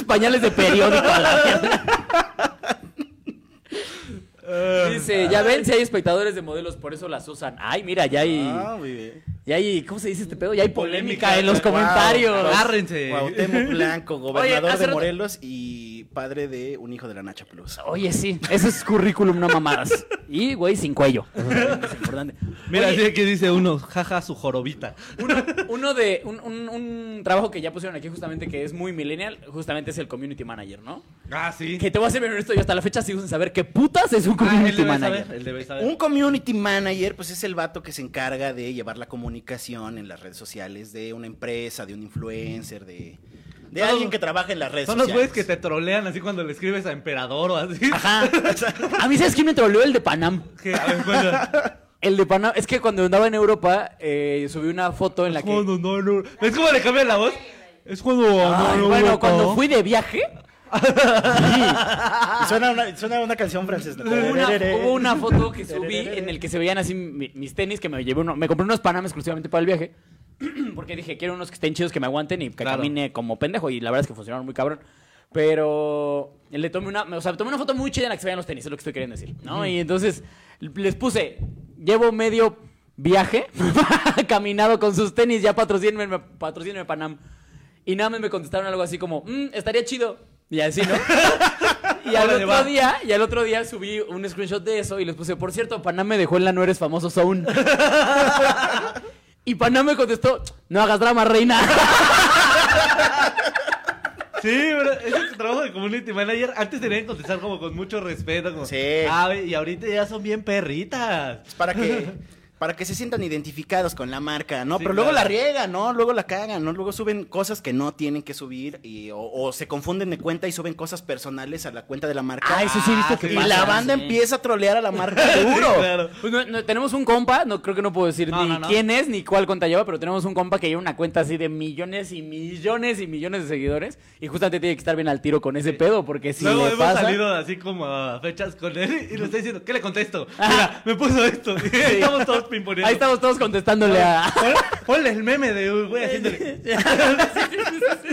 Pañales de periódico a la mierda. Dice, ya ven si hay espectadores de modelos, por eso las usan. Ay, mira, ya hay, Ah, muy bien. Ya hay, ¿cómo se dice este pedo? Ya hay polémica Polémica, en los wow. comentarios. Agárrense. Cuauhtémoc Blanco, gobernador de rato- Morelos y padre de un hijo de la Nacha Plus. Oye, sí, ese es currículum, no mamadas. Y, güey, sin cuello. Es importante. Mira, Oye, así que dice uno, jaja, su jorobita. uno, uno de un, un- un trabajo que ya pusieron aquí justamente que es muy millennial, justamente es el community manager, ¿no? Ah, sí. Que te voy a ser bien honesto, yo hasta la fecha sigo sin saber qué putas es un Ah, él community debe manager. saber, él debe saber. Un community manager, pues es el vato que se encarga de llevar la comunicación en las redes sociales de una empresa, de un influencer, de, de Todos- alguien que trabaja en las redes Son los sociales. güeyes que te trolean así cuando le escribes a emperador o así. Ajá. A mí, ¿sabes quién me troleó? El de Panam. Que, a ver, cuenta. El de Panam, es que cuando andaba en Europa, eh, subí una foto en la que. Cuando no, no. ¿Ves cómo le cambian la voz? Es cuando. Ay, no, bueno, no, cuando no. fui de viaje, Y suena una, suena una canción francesa. hubo una, hubo una foto que subí en el que se veían así mi- mis tenis que me llevé uno, me compré unos Panam exclusivamente para el viaje. Porque dije, quiero unos que estén chidos, que me aguanten y que Claro. camine como pendejo. Y la verdad es que funcionaron muy cabrón. Pero le tomé una, o sea, tomé una foto muy chida en la que se vean los tenis, es lo que estoy queriendo decir, ¿no? Y entonces les puse, llevo medio viaje caminado con sus tenis, ya patrocínenme, patrocínenme Panam. Y nada más me contestaron algo así como, "Mm, estaría chido. Y así, ¿no? y al Órale, otro va. día, y al otro día subí un screenshot de eso y les puse, por cierto, Panam me dejó en la no eres famoso zone. y Panam me contestó, no hagas drama, reina. Sí, pero ese trabajo de community manager antes tenían que contestar como con mucho respeto. Como, Sí. Ah, y ahorita ya son bien perritas. Es para que, para que se sientan identificados con la marca, ¿no? Sí, Pero luego la riegan, ¿no? Luego la cagan, ¿no? Luego suben cosas que no tienen que subir y, o, o se confunden de cuenta y suben cosas personales a la cuenta de la marca. Ah, eso sí he visto que y pasa, la banda sí. empieza a trolear a la marca duro. Claro. Pues no- no, tenemos un compa, no creo que no puedo decir No, ni no, no. quién es ni cuál cuenta lleva, pero tenemos un compa que lleva una cuenta así de millones y millones y millones de seguidores y justamente tiene que estar bien al tiro con ese pedo porque si Luego le hemos pasa salido así como a fechas con él y le está diciendo, ¿qué le contesto? Mira, me puso esto. Y estamos todos pimponeando. ahí estamos todos contestándole a Pon- Ponle el meme de güey haciéndole.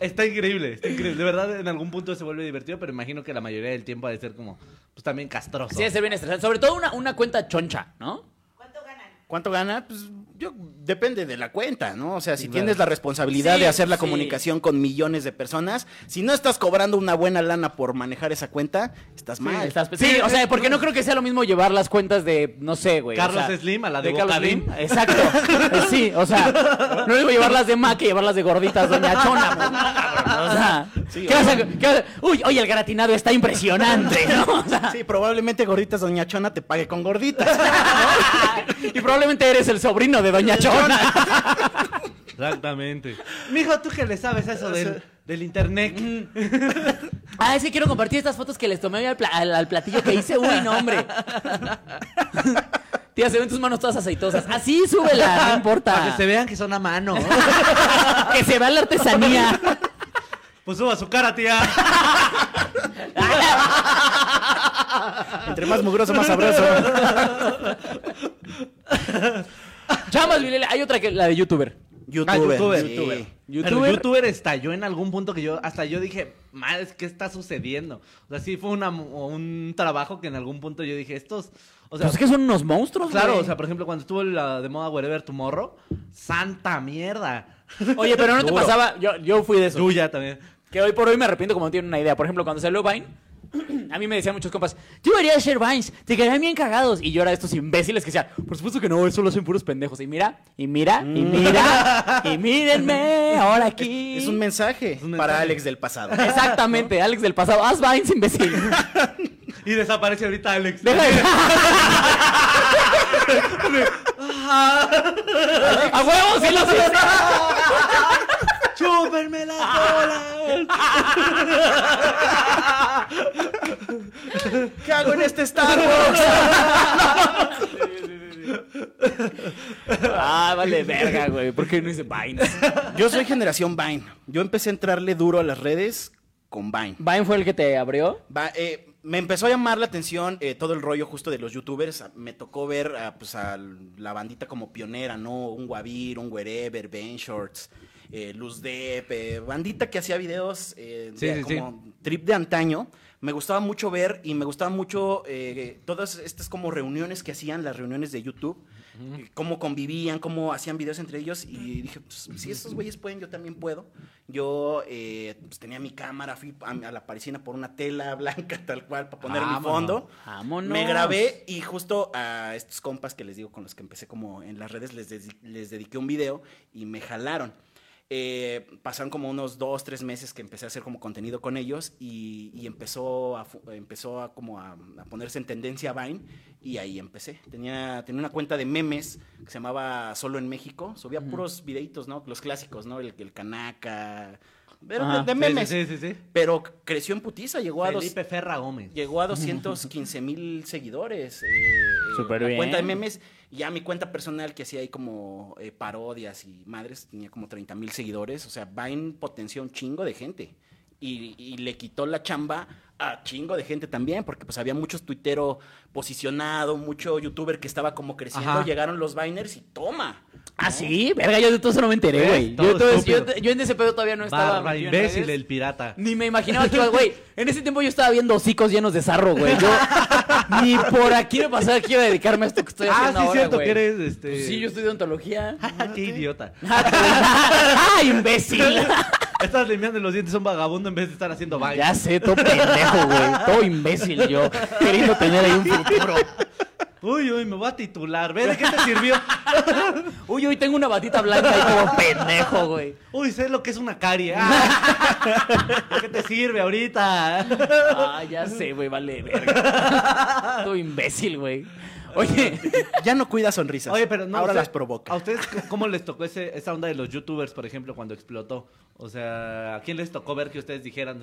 está increíble, está increíble. De verdad, en algún punto se vuelve divertido, pero imagino que la mayoría del tiempo ha de ser como, pues también castroso. Sí, se bien estresante, sobre todo una, una cuenta choncha, ¿no? ¿Cuánto gana? Pues yo depende de la cuenta, ¿no? O sea, si Claro. tienes la responsabilidad Sí, de hacer la sí. comunicación con millones de personas, si no estás cobrando una buena lana por manejar esa cuenta, estás mal. Estás- sí, o sea, porque no creo que sea lo mismo llevar las cuentas de, no sé, güey. o Carlos sea, Slim a la de Carlos Bocadín. Slim. Exacto. Eh, Sí, o sea, no digo llevarlas de ma que llevarlas de gorditas, doña Chona. pues, no, cabrón, o sea, Sí, ¿qué vas a- qué vas a- Uy, oye, el gratinado está impresionante, ¿no? O sea, Sí, probablemente gorditas Doña Chona te pague con gorditas. y probablemente eres el sobrino de doña Chona. Exactamente. Mijo, ¿tú qué le sabes a eso del, del internet? Ah, es que quiero compartir estas fotos que les tomé hoy al, pla- al- al platillo que hice. Uy, no, hombre. Tía, se ven tus manos todas aceitosas. Así, súbela, no Para importa. que se vean que son a mano. Que se vea la artesanía. Pues suba su cara, tía. Entre más mugroso, más sabroso. Chamas, Vilele, hay otra que la de youtuber. YouTuber. Ah, youtuber. sí. Pero Youtuber. youtuber estalló en algún punto que yo, hasta yo dije, madre, ¿qué está sucediendo? O sea, sí fue una- un trabajo que en algún punto yo dije, estos, o sea, Pues es que son unos monstruos, claro, güey. o sea, por ejemplo, cuando estuvo la de moda Wherever Tomorrow, santa mierda. Oye, pero no te Duro. pasaba. Yo, yo fui de eso. Tuya también. Que hoy por hoy me arrepiento como no tienen una idea. Por ejemplo, cuando salió Vine, a mí me decían muchos compas, tú deberías hacer Vines, te quedarían bien cagados. Y yo era de estos imbéciles que decían, por supuesto que no, eso lo hacen puros pendejos. Y mira, y mira, y mira, y mírenme, ahora aquí. Es un mensaje un para mensaje. Alex del pasado. Exactamente, Alex del pasado. Haz Vines, imbécil. Y desaparece ahorita Alex. Deja de... ¡A huevos, sí lo! ¡Chúpenme las bolas! ¿Qué hago en este Starbucks? Ah, vale, verga, güey. ¿Por qué no hice Vines? Yo soy generación Vine. Yo empecé a entrarle duro a las redes con Vine. ¿Vine fue el que te abrió? Va- eh, me empezó a llamar la atención eh, todo el rollo justo de los youtubers. Ah, Me tocó ver a, pues, a la bandita como pionera, ¿no? Un Guavir, un Wherever, Ben Shorts, eh, Luz Dep, eh, bandita que hacía videos eh, Sí, de- sí, sí. como trip de antaño. Me gustaba mucho ver y me gustaba mucho eh, todas estas como reuniones que hacían, las reuniones de YouTube. eh, Cómo convivían, cómo hacían videos entre ellos. Y dije, pues, si estos güeyes pueden, yo también puedo. Yo eh, pues, tenía mi cámara, fui a, a la parisina por una tela blanca, tal cual, para poner mi Vámonos, fondo. vámonos. Me grabé y justo a estos compas que les digo con los que empecé como en las redes les, les dediqué un video y me jalaron. Eh, pasaron como unos dos, tres meses que empecé a hacer como contenido con ellos y, y empezó, a, empezó a, como a, a ponerse en tendencia Vine y ahí empecé. Tenía, tenía una cuenta de memes que se llamaba Solo en México. Subía puros videitos, ¿no? Los clásicos, ¿no? El, el Kanaka. Pero Ajá. de, Sí, memes. Sí, sí, sí. Pero creció en putiza, llegó a dos, Felipe Ferra Gómez. Llegó a 215 mil seguidores. eh, Súper bien. cuenta de memes. Y ya mi cuenta personal, que hacía ahí como eh, parodias y madres, tenía como 30 mil seguidores. O sea, Vine potenció un chingo de gente. Y, y le quitó la chamba a chingo de gente también, porque pues había muchos tuitero posicionado, mucho youtuber que estaba como creciendo. Ajá. Llegaron los Viners y toma. Ah, sí, verga, yo de todo eso no me enteré, güey. Yo, todo yo, en ese pedo todavía no estaba. Imbécil, el pirata. Ni me imaginaba que iba, güey. En ese tiempo yo estaba viendo hocicos llenos de sarro, güey. Yo ni por aquí me pasaba que iba a dedicarme a esto que estoy Ah, haciendo sí, ahora, cierto güey. que eres este. Pues sí, yo estudio ontología. Qué idiota. ¡Ah, imbécil! Estás limpiando los dientes a un vagabundo en vez de estar haciendo baile. Ya sé, todo pendejo, güey. Todo imbécil yo. Queriendo tener ahí un futuro. Uy, uy, me voy a titular. ¿Ves de qué te sirvió? Uy, hoy tengo una batita blanca ahí como pendejo, güey. Uy, sé lo que es una carie. Ah. ¿De qué te sirve ahorita? Ah, ya sé, güey, vale, verga. Todo imbécil, güey. Oye, Ya no cuida sonrisas. Oye, pero no. Ahora las provoca. ¿A ustedes cómo les tocó ese- esa onda de los youtubers, por ejemplo, cuando explotó? O sea, ¿a quién les tocó ver que ustedes dijeran?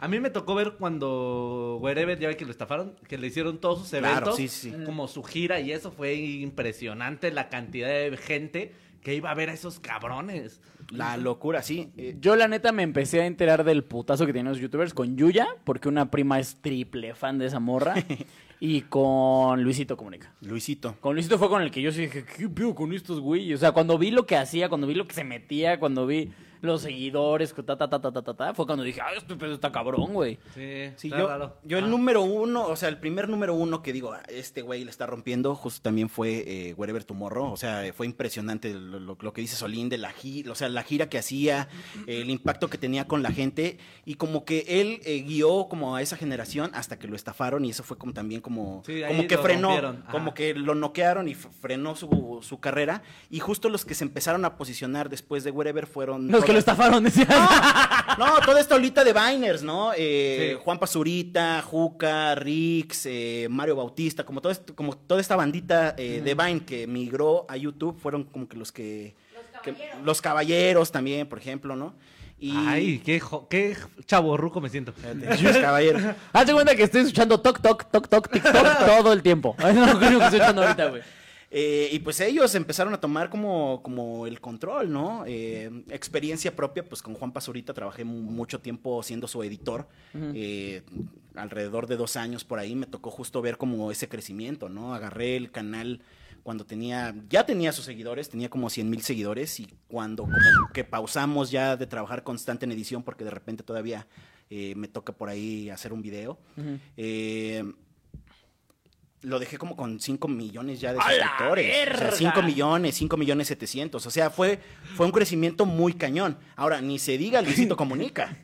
A mí me tocó ver cuando Wherever, ya ve que lo estafaron, que le hicieron todos sus Claro, eventos, sí, sí. como su gira, y eso fue impresionante la cantidad de gente que iba a ver a esos cabrones. La locura, sí. Eh, yo la neta me empecé a enterar del putazo que tenían los youtubers con Yuya, porque una prima es triple fan de esa morra, y con Luisito Comunica. Luisito. Con Luisito fue con el que yo sí dije, ¿qué pedo con estos güeyes? O sea, cuando vi lo que hacía, cuando vi lo que se metía, cuando vi los seguidores, ta, ta, ta, ta, ta, ta, ta, fue cuando dije, ay, este pedo está cabrón, güey. Sí, Sí, yo, raro. yo el Ah. número uno, o sea, el primer número uno que digo, "Ah, este güey le está rompiendo, justo también fue eh, Wherever Tomorrow, o sea, fue impresionante lo, lo- lo que dice Solín de la gira, o sea, la gira que hacía, el impacto que tenía con la gente, y como que él eh, guió como a esa generación hasta que lo estafaron, y eso fue como también como, Sí, como que frenó, como que lo noquearon y frenó su, su carrera, y justo los que se empezaron a posicionar después de Wherever fueron... Los que lo estafaron, decían. no, toda esta olita de Biners, ¿no? Eh, Sí. Juan Pazurita, Juca, Rix, eh, Mario Bautista, como, todo esto- como toda esta bandita eh, de Vine que migró a YouTube, fueron como que los que... que- los caballeros también, por ejemplo, ¿no? Y, Ay, qué, qué chaborruco me siento. Fíjate, caballeros. Hazte cuenta que estoy escuchando toc, toc, toc, toc, TikTok todo el tiempo. Es lo único que estoy escuchando ahorita, güey. Eh, y pues ellos empezaron a tomar como, como el control, ¿no? Eh, experiencia propia, pues con Juan Pazurita trabajé mu- mucho tiempo siendo su editor, eh, alrededor de dos años por ahí, me tocó justo ver como ese crecimiento, ¿no? Agarré el canal cuando tenía, ya tenía sus seguidores, tenía como 100 mil seguidores y cuando como que pausamos ya de trabajar constante en edición porque de repente todavía eh, me toca por ahí hacer un video. eh, lo dejé como con 5 millones ya de ¡A suscriptores. O sea, verga! 5 millones, 5 millones 700. O sea, fue, fue un crecimiento muy cañón. Ahora, ni se diga Luisito Comunica.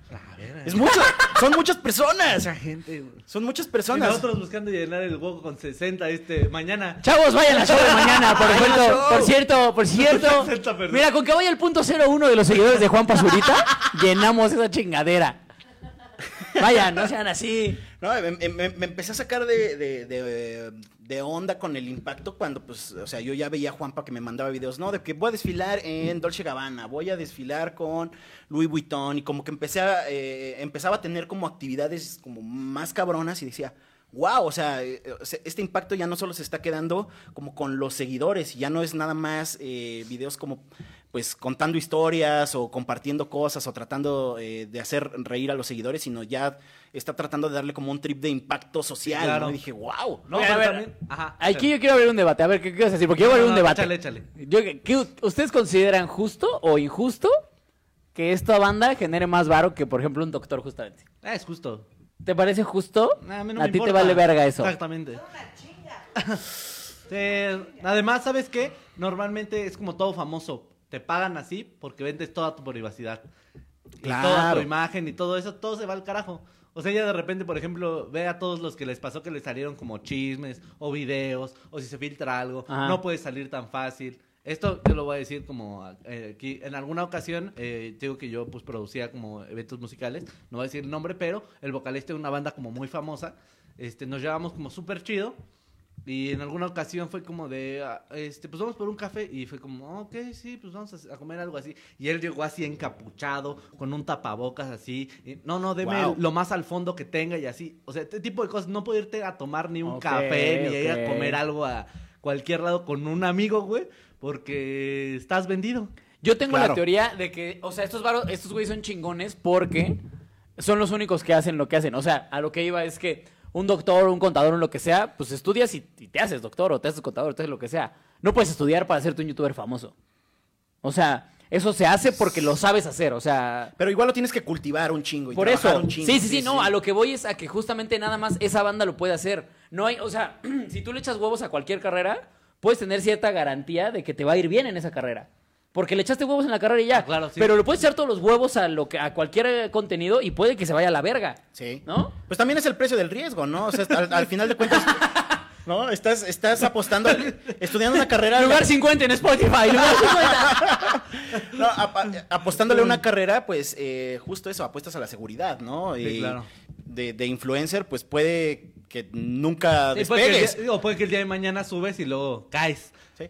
Es mucho, son muchas personas. Mucha gente. Son muchas Y personas. nosotros buscando llenar el hueco con 60 este mañana. Chavos, vayan al show de mañana, por, show. por cierto, por cierto. 60 personas. Mira, con que vaya el punto 01 de los seguidores de Juan Pazurita, llenamos esa chingadera. Vayan, no sean así. No, me, empecé a sacar de, de- onda con el impacto cuando, pues, o sea, yo ya veía a Juanpa que me mandaba videos, no, de que voy a desfilar en Dolce Gabbana, voy a desfilar con Louis Vuitton, y como que empecé a, eh, empezaba a tener como actividades como más cabronas y decía, wow, eh, o sea, este impacto ya no solo se está quedando como con los seguidores, ya no es nada más eh, videos como pues contando historias o compartiendo cosas o tratando eh, de hacer reír a los seguidores, sino ya está tratando de darle como un trip de impacto social. claro. ¿no? Y dije, wow. No, a ver, también. Ajá. Aquí yo quiero abrir un debate. A ver, ¿qué quieres decir? Porque yo voy a abrir un debate. échale, échale. Yo- ¿qué- ¿Ustedes consideran justo o injusto que esta banda genere más varo que, por ejemplo, un doctor, justamente? Ah, es justo. ¿Te parece justo? A, mí no a me ti te vale verga eso. Exactamente. Eh, además, ¿sabes qué? Normalmente es como todo famoso. Te pagan así porque vendes toda tu privacidad. Y toda tu Claro. imagen y todo eso, todo se va al carajo. O sea, ya de repente, por ejemplo, ve a todos los que les pasó que les salieron como chismes o videos o si se filtra algo, Ajá. no puede salir tan fácil. Esto yo lo voy a decir como eh, aquí, en alguna ocasión, eh, digo que yo pues producía como eventos musicales, no voy a decir el nombre, pero el vocalista de una banda como muy famosa, este, nos llevamos como súper chido. Y en alguna ocasión fue como de, ah, este, pues vamos por un café. Y fue como, ok, sí, pues vamos a, a comer algo así. Y él llegó así encapuchado, con un tapabocas así. y, no, no, deme Wow. lo más al fondo que tenga y así. O sea, este tipo de cosas. No puedo irte a tomar ni un café, ni ir a comer algo a cualquier lado con un amigo, güey. Porque estás vendido. Yo tengo la teoría de que, o sea, estos varos, estos güeyes son chingones porque son los únicos que hacen lo que hacen. O sea, a lo que iba es que un doctor, un contador, o lo que sea, pues estudias y, y te haces doctor o te haces contador, te haces lo que sea. No puedes estudiar para hacerte un youtuber famoso. O sea, eso se hace porque lo sabes hacer. O sea, Pero igual lo tienes que cultivar un chingo. Y por trabajar eso. un chingo. Sí, sí, sí, no, a lo que voy es a que justamente nada más esa banda lo puede hacer. No hay, o sea, si tú le echas huevos a cualquier carrera, puedes tener cierta garantía de que te va a ir bien en esa carrera. Porque le echaste huevos en la carrera y ya. Ah, claro, sí. Pero le puedes echar todos los huevos a lo que a cualquier eh, contenido y puede que se vaya a la verga. Sí. ¿No? Pues también es el precio del riesgo, ¿no? O sea, al, al final de cuentas, ¿no? Estás, estás apostando, estudiando una carrera. Lugar 50 en Spotify. Lugar 50. No, apa- apostándole a una carrera, pues eh, justo eso, apuestas a la seguridad, ¿no? Sí, Y claro. De, de influencer, pues puede que nunca Sí, puede que el despegues. día- o puede que el día de mañana subes y luego caes. Sí.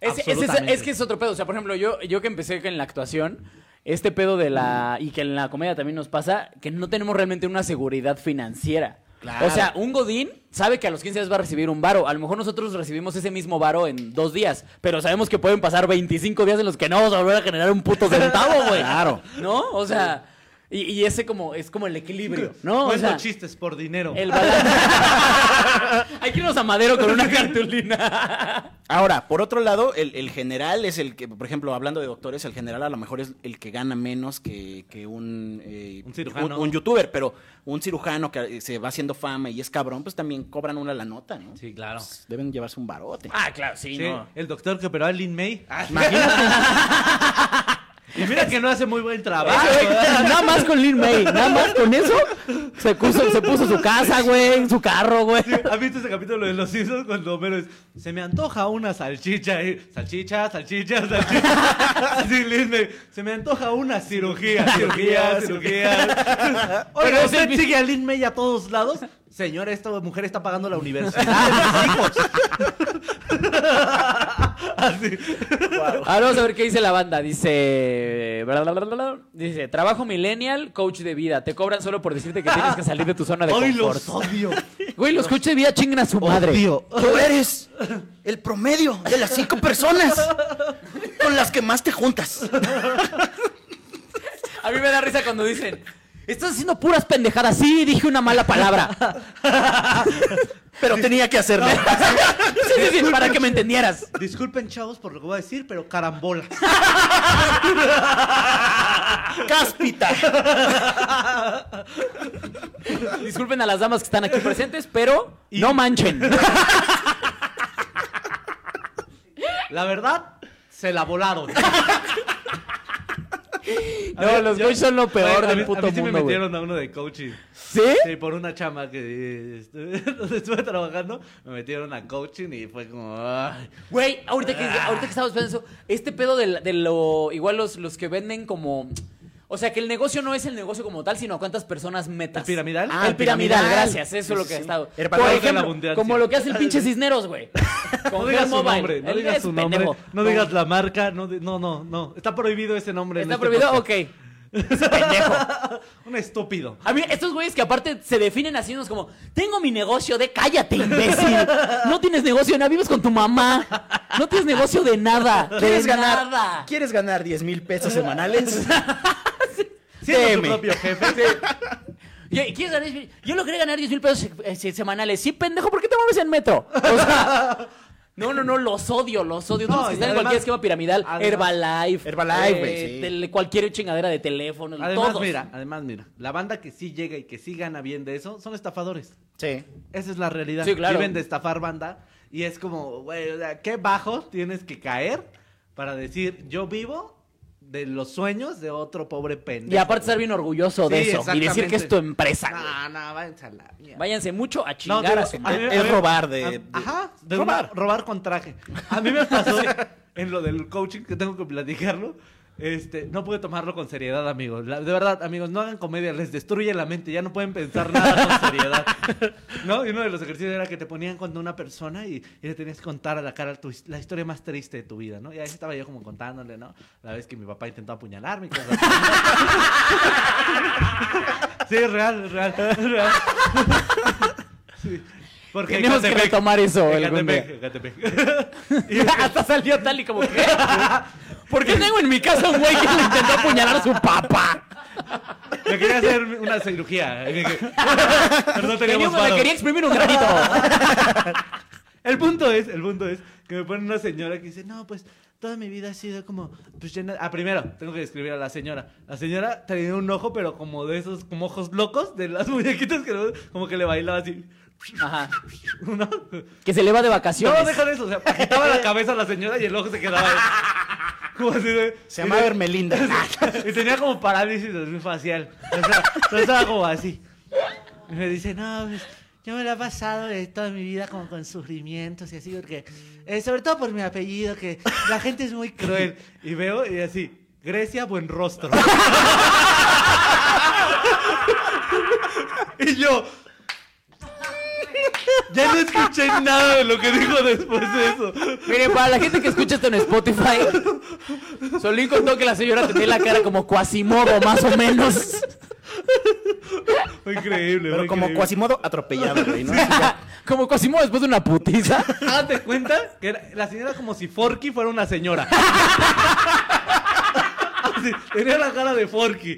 Es, es- es- que es otro pedo. O sea, por ejemplo, yo, yo que empecé en la actuación, este pedo de la. y que en la comedia también nos pasa, que no tenemos realmente una seguridad financiera. Claro. O sea, un Godín sabe que a los 15 días va a recibir un varo. A lo mejor nosotros recibimos ese mismo varo en dos días, pero sabemos que pueden pasar 25 días en los que no vamos a volver a generar un puto centavo, güey. Claro. ¿No? O sea, y, y ese como es como el equilibrio, ¿no? O Cuento sea, chistes por dinero. el balance. Hay que irnos a Madero con una cartulina. Ahora, por otro lado, el, el general es el que, por ejemplo, hablando de doctores, el general a lo mejor es el que gana menos que, que un, eh, Un cirujano. Un, un youtuber, pero un cirujano que se va haciendo fama y es cabrón, pues también cobran una la nota, ¿no? Sí, claro. Pues deben llevarse un barote. Ah, claro, sí, Sí, no. el doctor que operó a Lin May. Ah, Imagínate. y mira que no hace muy buen trabajo. Güey, nada más con Lin May, nada más con eso se puso, se puso su casa, güey, su carro, güey. ¿Has visto ese capítulo de Los Simpsons cuando Homero es, se me antoja una salchicha y salchicha, salchicha, salchicha? Así Lin May, se me antoja una cirugía, cirugía, cirugía. Oiga, ¿usted sigue a Lin May a todos lados? Señor, esta mujer está pagando la universidad. Así. Ahora vamos a ver qué dice la banda. Dice. bla, bla, bla, bla, bla. Dice: Trabajo millennial, coach de vida. Te cobran solo por decirte que tienes que salir de tu zona de Hoy confort. los odio. Güey, los coaches de vida chingan a su madre. Odio. Tú eres el promedio de las cinco personas con las que más te juntas. A mí me da risa cuando dicen: Estás haciendo puras pendejadas. Sí, dije una mala palabra. Pero tenía que hacerlo. Sí, sí, sí, para que me entendieras. Disculpen, chavos, por lo que voy a decir, pero carambola. Cáspita. Disculpen a las damas que están aquí presentes, pero no manchen. La verdad, se la volaron. No, los güeyes son lo peor del puto a mí sí mundo, me metieron a uno de coaching. ¿Sí? Sí, por una chama que eh, estuve, donde estuve trabajando, me metieron a coaching y fue como... Güey, ahorita que, ahorita que estamos pensando eso, este pedo de, de lo. Igual los, los que venden como. O sea, que el negocio no es el negocio como tal, sino a cuántas personas metas. ¿El piramidal? Ah, el piramidal, piramidal. gracias, eso es lo Sí, que ha estado. Por de la ejemplo, como lo que hace el pinche Cisneros, güey. No digas su Mobile. nombre, no digas su nombre, pendejo. no digas la marca, no, no, no, no. Está prohibido ese nombre. ¿Está este prohibido? podcast. Ok. Ese pendejo. Un estúpido. A mí, estos güeyes que aparte se definen así, es como, tengo mi negocio de cállate, imbécil. No tienes negocio de nada, vives con tu mamá. No tienes negocio de nada. ¿Quieres de ganar, nada. ¿Quieres ganar 10 mil pesos semanales? Siendo tu propio jefe. Yo, ¿quieres ganar 10 mil? Yo logré ganar 10 mil pesos eh, se- semanales. Sí, pendejo, ¿por qué te mueves en metro? O sea, no, no, no, los odio, los odio. No, Todos los que y están en además- cualquier esquema piramidal. además- Herbalife. Herbalife, güey, eh, sí. tele- cualquier chingadera de teléfono. Además, todos. mira, además, mira. La banda que sí llega y que sí gana bien de eso son estafadores. Sí. Esa es la realidad. Sí, claro. Viven de estafar banda. Y es como, güey, o sea, qué bajo tienes que caer para decir, yo vivo de los sueños de otro pobre pendejo. Y aparte estar bien orgulloso de Sí, eso. Y decir que es tu empresa. No, no, váyanse a la mierda. Váyanse mucho a No, chingar digo, a su a madre. mí- Es robar de- a- de- ajá, de robar. robar. robar con traje. A mí me pasó en lo del coaching que tengo que platicarlo. Este, no pude tomarlo con seriedad, amigos. La- de verdad, amigos, no hagan comedia, les destruye la mente, ya no pueden pensar nada con seriedad. ¿No? Y uno de los ejercicios era que te ponían cuando una persona y, y le tenías que contar a la cara tu la historia más triste de tu vida, ¿no? Y ahí estaba yo como contándole, ¿no? La vez que mi papá intentó apuñalarme y cosas así. Sí, es real, es real, es real. Sí. Porque Tenemos que retomar eso. Ecatepec, Ecatepec. Y- Hasta salió tal y como que. ¿Por qué tengo en mi casa un güey que le intentó apuñalar a su papá? Me quería hacer una cirugía. Pero no Tenía- teníamos le varo. quería exprimir un granito. El punto es, el punto es que me pone una señora que dice, no, pues toda mi vida ha sido como, pues llena... Ah, primero, tengo que describir a la señora. La señora tenía un ojo, pero como de esos, como ojos locos, de las muñequitas que luego como que le bailaba así. Ajá. ¿No? Que se le va de vacaciones. No, deja de eso, o sea, agitaba la cabeza a la señora y el ojo se quedaba ahí. Como así de... Se llama Hermelinda. Y tenía como parálisis facial. O sea, yo estaba como así. Y me dice, no, pues, yo me la he pasado de toda mi vida como con sufrimientos y así, porque, eh, sobre todo por mi apellido, que la gente es muy cruel. Y veo y así, Grecia, buen rostro. y yo, ya no escuché nada de lo que dijo después de eso. Miren, para la gente que escucha esto en Spotify, Solín contó que la señora tenía la cara como Quasimodo, más o menos. Fue increíble. Pero fue como increíble. Quasimodo atropellado, güey, ¿no? como Quasimodo después de una putiza. Date cuenta que era- la señora como si Forky fuera una señora. Así, tenía la cara de Forky,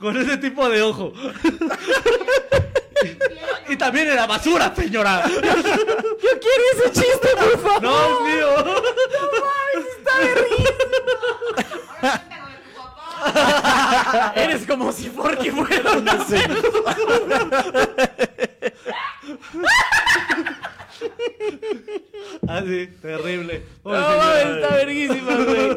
con ese tipo de ojo. Y también era basura, señora. Yo quiero ese chiste, por favor. No, es mío. Eres como si Forky fuera una Así, Ah, terrible. Pobre No, señora. mames, está verguísima, güey.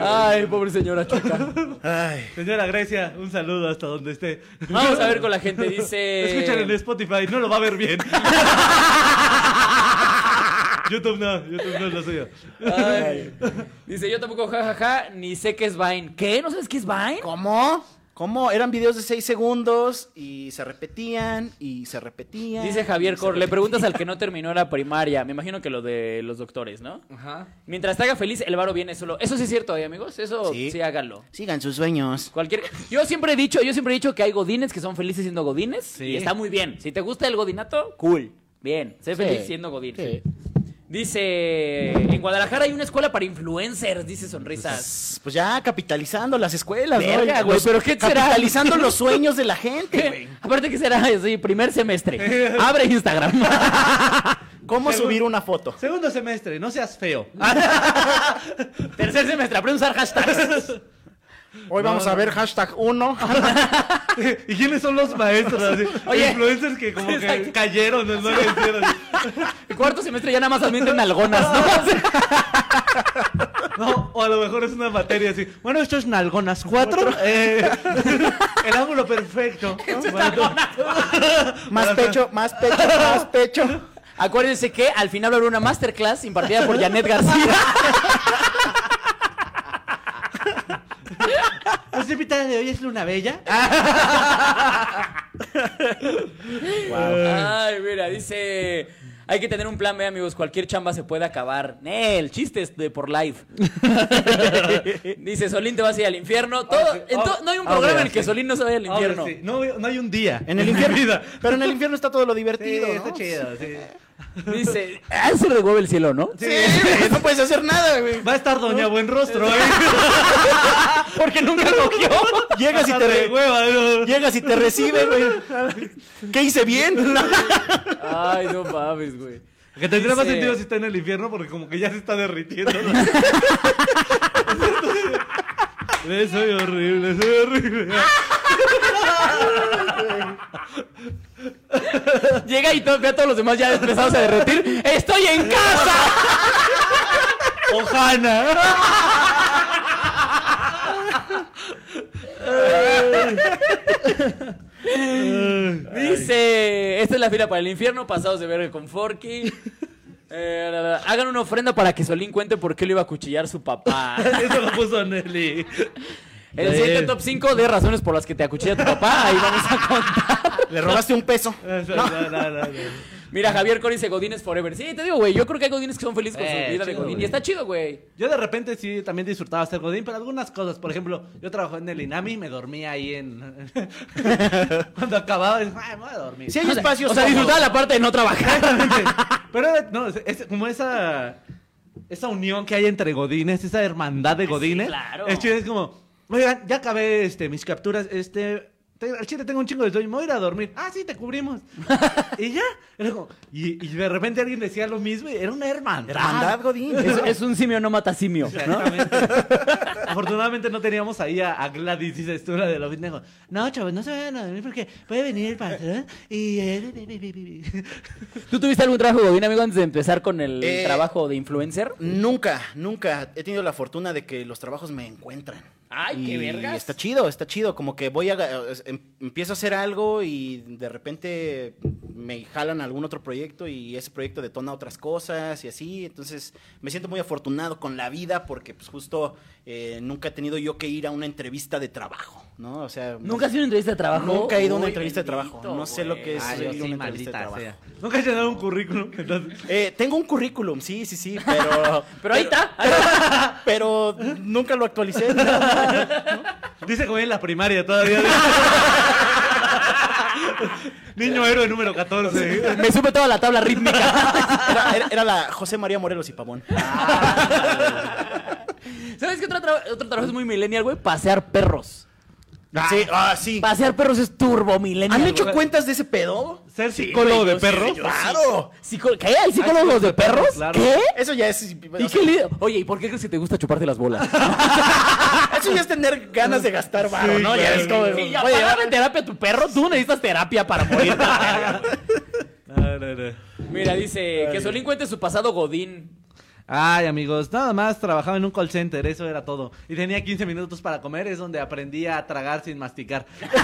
Ay, pobre señora Choca. Ay. Señora Grecia, un saludo hasta donde esté. Vamos a ver con la gente, dice... Escuchen en Spotify, no lo va a ver bien. YouTube no, YouTube no es lo suyo. Ay. Dice, yo tampoco jajaja, ni sé qué es Vine. ¿Qué? ¿No sabes qué es Vine? ¿Cómo? ¿Cómo? Eran videos de 6 segundos y se repetían y se repetían. Dice Javier Cor, le preguntas al que no terminó la primaria. Me imagino que lo de los doctores, ¿no? Ajá. Mientras te haga feliz, el varo viene solo. Eso sí es cierto, ¿eh, amigos? Eso sí, Sí. háganlo. Sigan sus sueños. Cualquier... Yo siempre he dicho, yo siempre he dicho que hay godines que son felices siendo godines Sí. y está muy bien. Si te gusta el godinato, cool. Bien, sé Sí. feliz siendo godín. Sí. Dice, en Guadalajara hay una escuela para influencers, dice Sonrisas. Pues ya capitalizando las escuelas, Verga, ¿no? güey, pero ¿qué será? Capitalizando los sueños de la gente. Aparte que será sí, primer semestre. Abre Instagram. ¿Cómo subir una foto? Segundo semestre, no seas feo. Tercer semestre, aprende a usar hashtags. Hoy vamos a ver hashtag 1. ¿Y quiénes son los maestros? Oye. influencers que como que cayeron, no, no le hicieron. Cuarto semestre ya nada más admiten algonas, ¿no? No, o a lo mejor es una materia así. Bueno, esto es nalgonas 4. Eh, el ángulo perfecto. Más pecho, más pecho, más pecho. Acuérdense que al final habrá una masterclass impartida por Janet García. ¿Nuestra invitada de hoy es Luna Bella? Ay, mira, dice. Hay que tener un plan B, amigos. Cualquier chamba se puede acabar. Eh, el chiste es de por live. dice, Solín te vas a ir al infierno. Todo, sí. en to- no hay un programa mira, en el que sí. Solín no se vaya al infierno. Sí, No, no hay un día. En el infierno. Pero en el infierno está todo lo divertido. Sí, ¿no? está chido, sí. Dice, ah, se de huevo el cielo, ¿no? Sí, güey, no puedes hacer nada, güey. Va a estar Doña Buen Rostro, ¿eh? Porque nunca cogió. Llegas y te, llegas y te recibe, güey. ¿Qué hice bien? Ay, no mames, güey. Que tendría más Dice- sentido si está en el infierno porque como que ya se está derritiendo. ¿no? Soy horrible, soy horrible. Llega y ve a todos los demás ya empezados a derretir. ¡Estoy en casa! Ojana. Dice, esta es la fila para el infierno, pasados de verga con Forky. Eh, la, la, hagan una ofrenda para que Solín cuente por qué le iba a cuchillar su papá. Eso lo puso Nelly. El siguiente top 5 de razones por las que te acuchilla tu papá. Ahí vamos a contar. Le robaste un peso. No, no, no, no. Mira, Javier Cori dice Godines Forever. Sí, te digo, güey. Yo creo que hay Godines que son felices con Eh, su vida de Godín. Y está chido, güey. Yo de repente sí también disfrutaba ser Godín, pero algunas cosas. Por ejemplo, yo trabajaba en el INAMI y me dormía ahí en. Cuando acababa, dije, "Ay, me voy a dormir. Si hay espacios O sea, disfrutaba la parte de no trabajar. Pero no, es, es como esa esa unión que hay entre godines, esa hermandad de godines. claro. Es chido, es como, oigan, ya acabé este mis capturas, este te- al chile tengo un chingo de sueño, me voy a ir a dormir. Ah, sí, te cubrimos. y ya. Era como- y, y de repente alguien decía lo mismo y era una hermandad. Hermandad, Godín. Es, es un simio no mata simio. ¿no? Exactamente. Afortunadamente no teníamos ahí a, a Gladys, dice tú, la de los dijo, No, chavos, no se vayan a dormir porque puede venir el patrón y... ¿Tú tuviste algún trabajo Godín, amigo, antes de empezar con el Eh, trabajo de influencer? Nunca, nunca he tenido la fortuna de que los trabajos me encuentran. Ay, qué vergas. Está chido, está chido. Como que voy a. em- empiezo a hacer algo y de repente me jalan a algún otro proyecto y ese proyecto detona otras cosas y así. Entonces me siento muy afortunado con la vida porque, pues, justo eh, nunca he tenido yo que ir a una entrevista de trabajo, ¿no? O sea. ¿Nunca has ido a una entrevista de trabajo? Nunca he ido a una entrevista de trabajo. No sé lo que es Ay, ir yo a sí, una entrevista de trabajo. sea. Nunca he llenado un currículum. entonces- Eh, tengo un currículum, sí, sí, sí, pero. Pero ahí está. Pero nunca lo actualicé. Dice como en la primaria todavía. Niño héroe número 14. Me sube toda la tabla rítmica. Era, era- era la José María Morelos y Pavón. ¿Sabes qué otro, tra- otro trabajo es muy millennial, güey? Pasear perros. Sí, ah, sí. Pasear perros es turbo millennial. ¿Han hecho güey. cuentas de ese pedo? Ser psicólogo de sí, perros. Claro. ¿Qué? ¿Hay psicólogos de perros? claro. ¿Qué? Eso ya es. ¿Y o qué sea, Oye, ¿y por qué crees que te gusta chuparte las bolas? Eso ya es tener ganas de gastar varo, Sí, ¿no? Ya claro. es como. Sí, ya, oye, darle terapia a tu perro, tú necesitas terapia para morir. No, no, no. Mira, dice que Solín cuente su pasado godín. Ay, amigos, nada más trabajaba en un call center, eso era todo. Y tenía 15 minutos para comer, es donde aprendí a tragar sin masticar.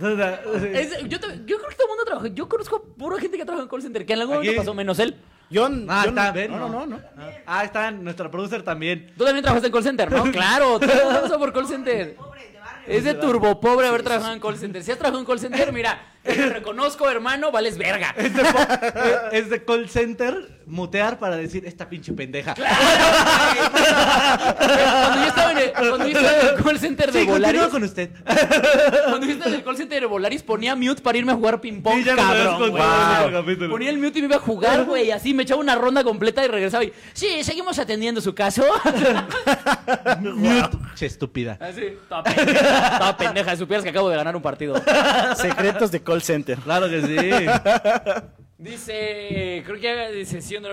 O sea, Es- yo, yo creo que todo el mundo trabaja. Yo conozco pura gente que trabaja en call center, que en algún Aquí- momento pasó menos él. Yo, Ah, yo está, no, no, no, no, no. Ah, está, nuestra producer también. Tú también trabajaste en call center, ¿no? claro, tú también pasó por call center. Es de turbo pobre haber trabajado en call center. Si has trabajado en call center, mira, te reconozco, hermano, vales verga. Es de, es de call center mutear para decir esta pinche pendeja. Cuando yo estaba en el, cuando yo estaba en el call center de Sí, Volaris, con usted. cuando yo estaba en el call center de Volaris, ponía mute para irme a jugar ping pong, Sí, ya nos habías cabrón, contado en güey. otro capítulo. Ponía el mute y me iba a jugar, güey, así me echaba una ronda completa y regresaba y, sí, seguimos atendiendo su caso. Mute. Che, estúpida. Así, toda pendeja, supieras que acabo de ganar un partido. Secretos de call center. Claro que sí. Dice, creo que dice, sí, no,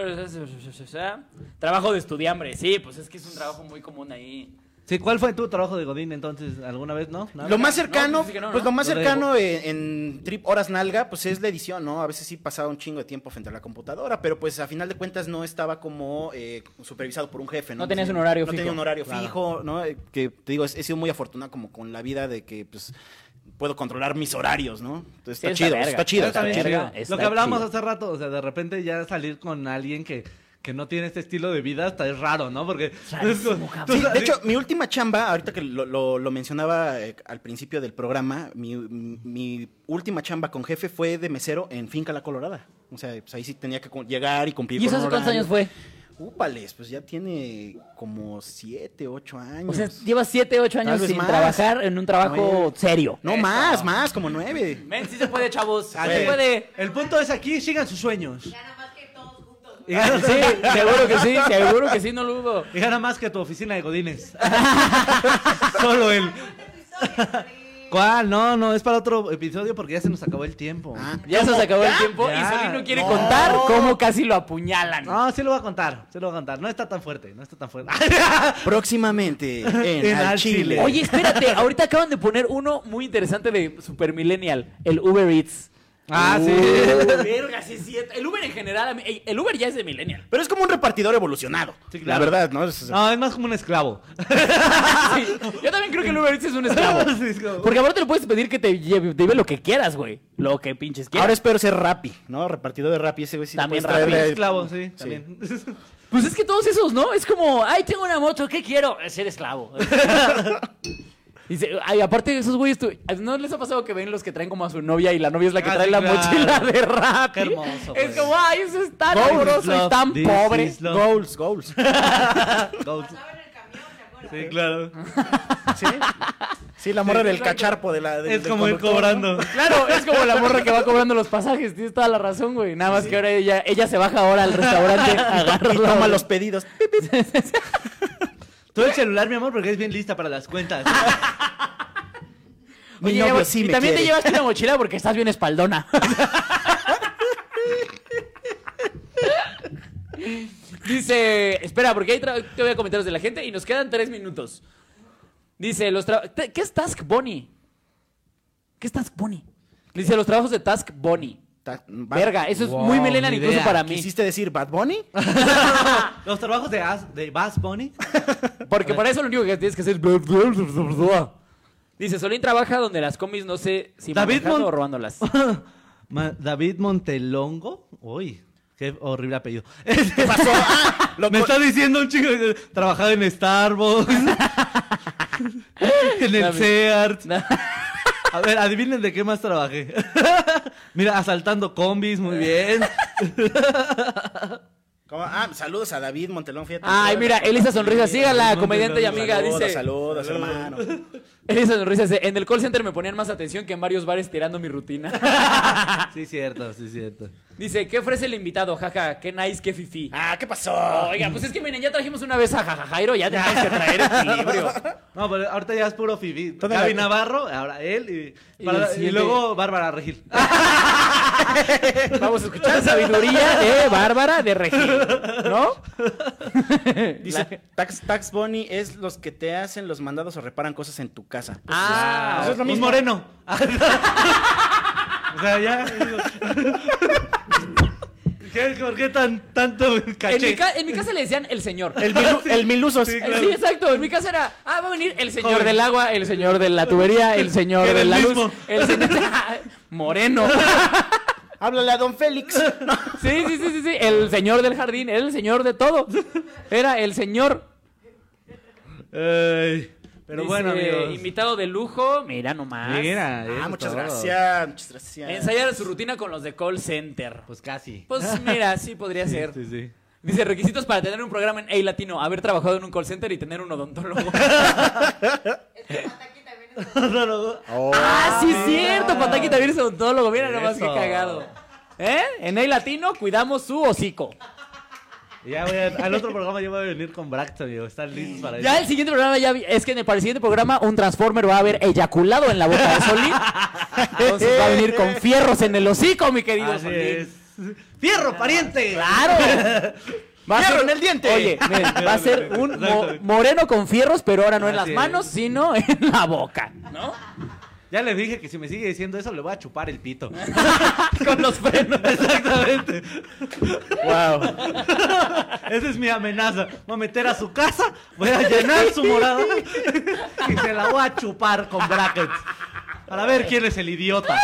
trabajo de estudiambre. Sí, pues es que es un trabajo muy común ahí. Sí, ¿cuál fue tu trabajo de Godín entonces? ¿Alguna vez no? ¿Nada? Lo más cercano, No, pues no, pues ¿no? lo más cercano en, en Trip Horas Nalga, pues es la edición, ¿no? A veces sí pasaba un chingo de tiempo frente a la computadora, pero pues a final de cuentas no estaba como eh, supervisado por un jefe, ¿no? No tenías un horario no fijo. tenía un horario Claro. fijo, ¿no? Eh, Que te digo, he sido muy afortunado como con la vida de que pues puedo controlar mis horarios, ¿no? Entonces Sí, está chido, está chido, Está Lo que hablamos chido. hace rato, o sea, de repente ya salir con alguien que, que no tiene este estilo de vida hasta es raro, ¿no? Porque... Rarísimo, cabrón. Sí, de hecho, mi última chamba, ahorita que lo, lo- lo mencionaba eh, al principio del programa, mi, mi última chamba con jefe fue de mesero en Finca La Colorada. O sea, pues ahí sí tenía que llegar y cumplir ¿Y eso hace cuántos años fue? Úpales, pues ya tiene como siete, ocho años. O sea, llevas 7, 8 Tal años sin más. trabajar en un trabajo Nueve. serio. no más, más, como nueve. Men, sí se puede, chavos. Sí se puede. El punto es aquí, sigan sus sueños. Gana más que todos juntos. Y gana, Sí, seguro que sí, seguro que sí, no lo dudo. y gana más que tu oficina de Godines. Solo él. ¿Cuál? No, no, es para otro episodio porque ya se nos acabó el tiempo. Ah, Ya se nos acabó el tiempo Ya. y Solín quiere No. contar cómo casi lo apuñalan. No, sí lo voy a contar, sí lo voy a contar. No está tan fuerte, no está tan fuerte. próximamente en, En Al Al Chile. Chile. Oye, espérate, ahorita acaban de poner uno muy interesante de Super Millennial, el Uber Eats. Ah, sí. Uh, verga, sí, sí. El Uber en general, el Uber ya es de Millennial. Pero es como un repartidor evolucionado. Sí, La verdad, ¿no? Es- No, es más como un esclavo. Sí, yo también creo que el Uber Eats es un esclavo. Sí, es como- Porque ahora te lo puedes pedir que te lleve, te lleve lo que quieras, güey. Lo que pinches quieras. Ahora espero ser Rappi, ¿no? Repartidor de Rappi. Ese güey sí También puedes Rappi. esclavo, sí, Sí. también. Pues es que todos esos, ¿no? Es como, ay, tengo una moto, ¿qué quiero? Ser esclavo. Dice, ay, aparte de esos güeyes, tú- ¿no les ha pasado que ven los que traen como a su novia y la novia es la que Ah, trae sí, la claro. mochila de rap? Qué hermoso, Es güey. como, ay, eso es tan amoroso y tan this pobre. Goals, goals. Goals. Estaba en el camión, ¿se acuerdan? Sí, claro. Sí, sí la morra del cacharpo de la. del- Es como ir cobrando. Claro, es como la morra que va cobrando los pasajes, tienes toda la razón, güey. Nada más que ahora ella, ella se baja ahora al restaurante, agarra Y toma los pedidos. Todo el celular, mi amor, porque es bien lista para las cuentas. Mi Oye, novio lleva- sí y me también te llevaste una mochila porque estás bien espaldona. Dice, espera, porque ahí tra- te voy a comentarios de la gente y nos quedan tres minutos. Dice, los tra- te- ¿qué es Task Bunny? ¿Qué es Task Bunny? Dice, los trabajos de Task Bunny. Ta- Verga, eso es Wow, muy millennial ni incluso idea. para mí. ¿Quisiste decir Bad Bunny? Los trabajos de, As, de Bass Bunny. Porque para eso lo único que tienes que hacer es... Dice, Solín trabaja donde las combis no sé si David manejando Mon- o robándolas. Ma- David Montelongo. Uy, qué horrible apellido. ¿Qué pasó? Ah, lo Me co- está diciendo un chico que trabajaba en Starbucks. en el David. Sears. A ver, adivinen de qué más trabajé. Mira, asaltando combis, muy bien. ¿Cómo? Ah, saludos a David Montelón, fíjate. Ay, mira, Elisa Sonrisa, sígala, comediante y amiga, Saludos, dice. Saludos, hermano. Elisa Sonrisa dice, en el call center me ponían más atención que en varios bares tirando mi rutina. Sí, cierto, sí, cierto. Dice, ¿qué ofrece el invitado? Jaja, qué nice, qué fifi. Ah, ¿qué pasó? Oiga, pues es que miren, ya trajimos una vez a Jaja Jairo, ya tenemos que traer equilibrio. No, pero ahorita ya es puro Fifi. Gaby Navarro, ahora él y, Y para- el y siguiente- luego Bárbara Regil. Vamos a escuchar sabiduría de Bárbara de Regil, ¿no? Dice, Tax, Tax Bunny es los que te hacen los mandados o reparan cosas en tu casa. Pues, Ah, eso es lo Un mismo. moreno. o sea, ya. ¿Qué, ¿Por qué tan, tanto En caché? mi, ca- en mi casa le decían el señor. El, milu- el milusos. Sí, Eh, claro. Sí, exacto. En mi casa era, ah, va a venir el señor del agua, el señor de la tubería, el señor de la mismo. luz, el señor moreno. Háblale a don Félix. Sí, sí, sí, sí, sí, el señor del jardín, era el señor de todo. Era el señor. Ay, Pero Dice, bueno, amigos. Invitado de lujo, mira nomás. Mira, Ah, muchas todo. gracias, muchas gracias. Ensayar su rutina con los de call center. Pues casi. Pues mira, sí podría ser. Sí, sí. Dice, requisitos para tener un programa en A Latino, haber trabajado en un call center y tener un odontólogo. Es que Pataki también es Oh. ah, sí es cierto, Pataki también es odontólogo, mira nomás qué cagado. ¿Eh? En A Latino cuidamos su hocico. Ya voy a- al otro programa yo voy a venir con Braxton, amigo. ¿Están listos para Ya eso? el siguiente programa ya vi- es que en el, para el siguiente programa un Transformer va a haber eyaculado en la boca de Solín. Entonces va a venir con fierros en el hocico, mi querido Así Solín. es. ¡Fierro, pariente! ¡Claro! Va a ¡Fierro ser en el diente! Oye, miren, va a ser un mo- Exactamente. moreno con fierros, pero ahora no en las Así es. manos, sino en la boca, ¿no? Ya le dije que si me sigue diciendo eso le voy a chupar el pito. Con los frenos. Exactamente. Wow. Esa es mi amenaza. Voy a meter a su casa, voy a llenar su morada y se la voy a chupar con brackets. Para ver quién es el idiota.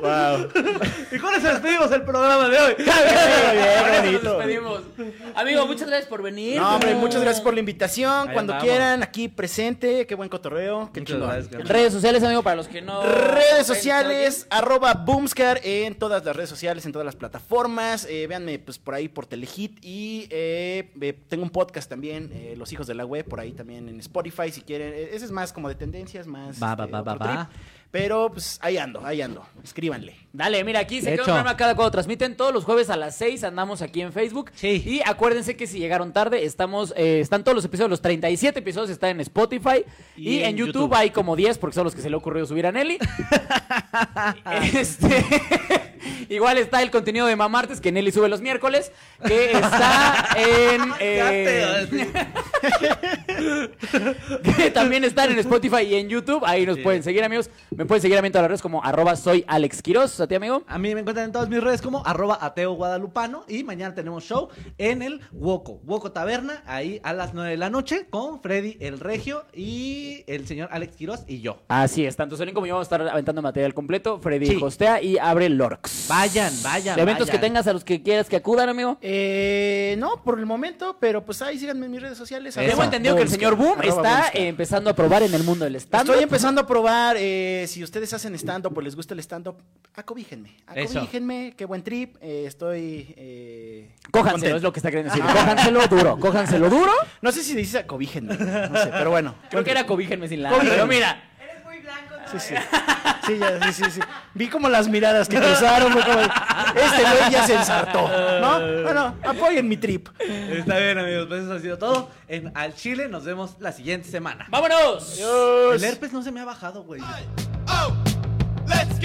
Wow. Y con eso despedimos el programa de hoy. bien, despedimos. Amigo, muchas gracias por venir. No, hombre, muchas gracias por la invitación. Ahí Cuando andamos. quieran, aquí presente. Qué buen cotorreo. Qué chingón. Redes sociales, amigo, para los que no... Redes sociales, arroba Boomscar en todas las redes sociales, en todas las plataformas. Eh, véanme pues por ahí por Telehit y eh, eh, tengo un podcast también, eh, Los Hijos de la Web, por ahí también en Spotify si quieren. Eh, ese es más como de tendencias, más... Va, va, este, va, va, otro va. Pero pues ahí ando, ahí ando. Escríbanle. Dale, mira, aquí se De queda un programa cada cuando transmiten todos los jueves a las 6, andamos aquí en Facebook. Sí. Y acuérdense que si llegaron tarde, estamos, eh, están todos los episodios, los 37 episodios están en Spotify. Y, Y en en YouTube, YouTube. hay como 10 porque son los que se le ha ocurrido subir a Nelly. este, igual está el contenido de Mamartes que Nelly sube los miércoles, que está en... eh, que también están en Spotify y en YouTube. Ahí nos Sí. pueden seguir, amigos. Me pueden seguir a mí en todas las redes como arroba soy Alex Quiroz. ¿A ti, amigo? A mí me encuentran en todas mis redes como arroba ateo guadalupano y mañana tenemos show en el Woco, Woco Taberna, ahí a las 9 de la noche con Freddy el Regio y el señor Alex Quiroz y yo. Así es, tanto Solín como yo vamos a estar aventando material completo. Freddy Sí. hostea y abre Lorx. Vayan, vayan, De eventos vayan. que tengas a los que quieras que acudan, amigo. Eh, no, por el momento, pero pues ahí síganme en mis redes sociales. Tengo entendido que el señor Boom arroba está empezando a probar en el mundo del stand Estoy empezando a probar, eh, si ustedes hacen stand-up o les gusta el stand-up, acobíjenme, Eso. acobíjenme, qué buen trip, eh, estoy... Eh, Cójanselo, contento. es lo que está queriendo decir. Cójanselo duro, cójanselo duro. No sé si dice acobíjenme, no sé, pero bueno. Creo que era cobíjenme sin la. Pero mira. Sí, sí. Sí, ya, sí, sí, sí. Vi como las miradas que cruzaron, como, este güey ya se ensartó, ¿no? Bueno, apoyen mi trip. Está bien, amigos, pues eso ha sido todo. En Al Chile nos vemos la siguiente semana. vámonos. El herpes no se me ha bajado, güey. Oh, let's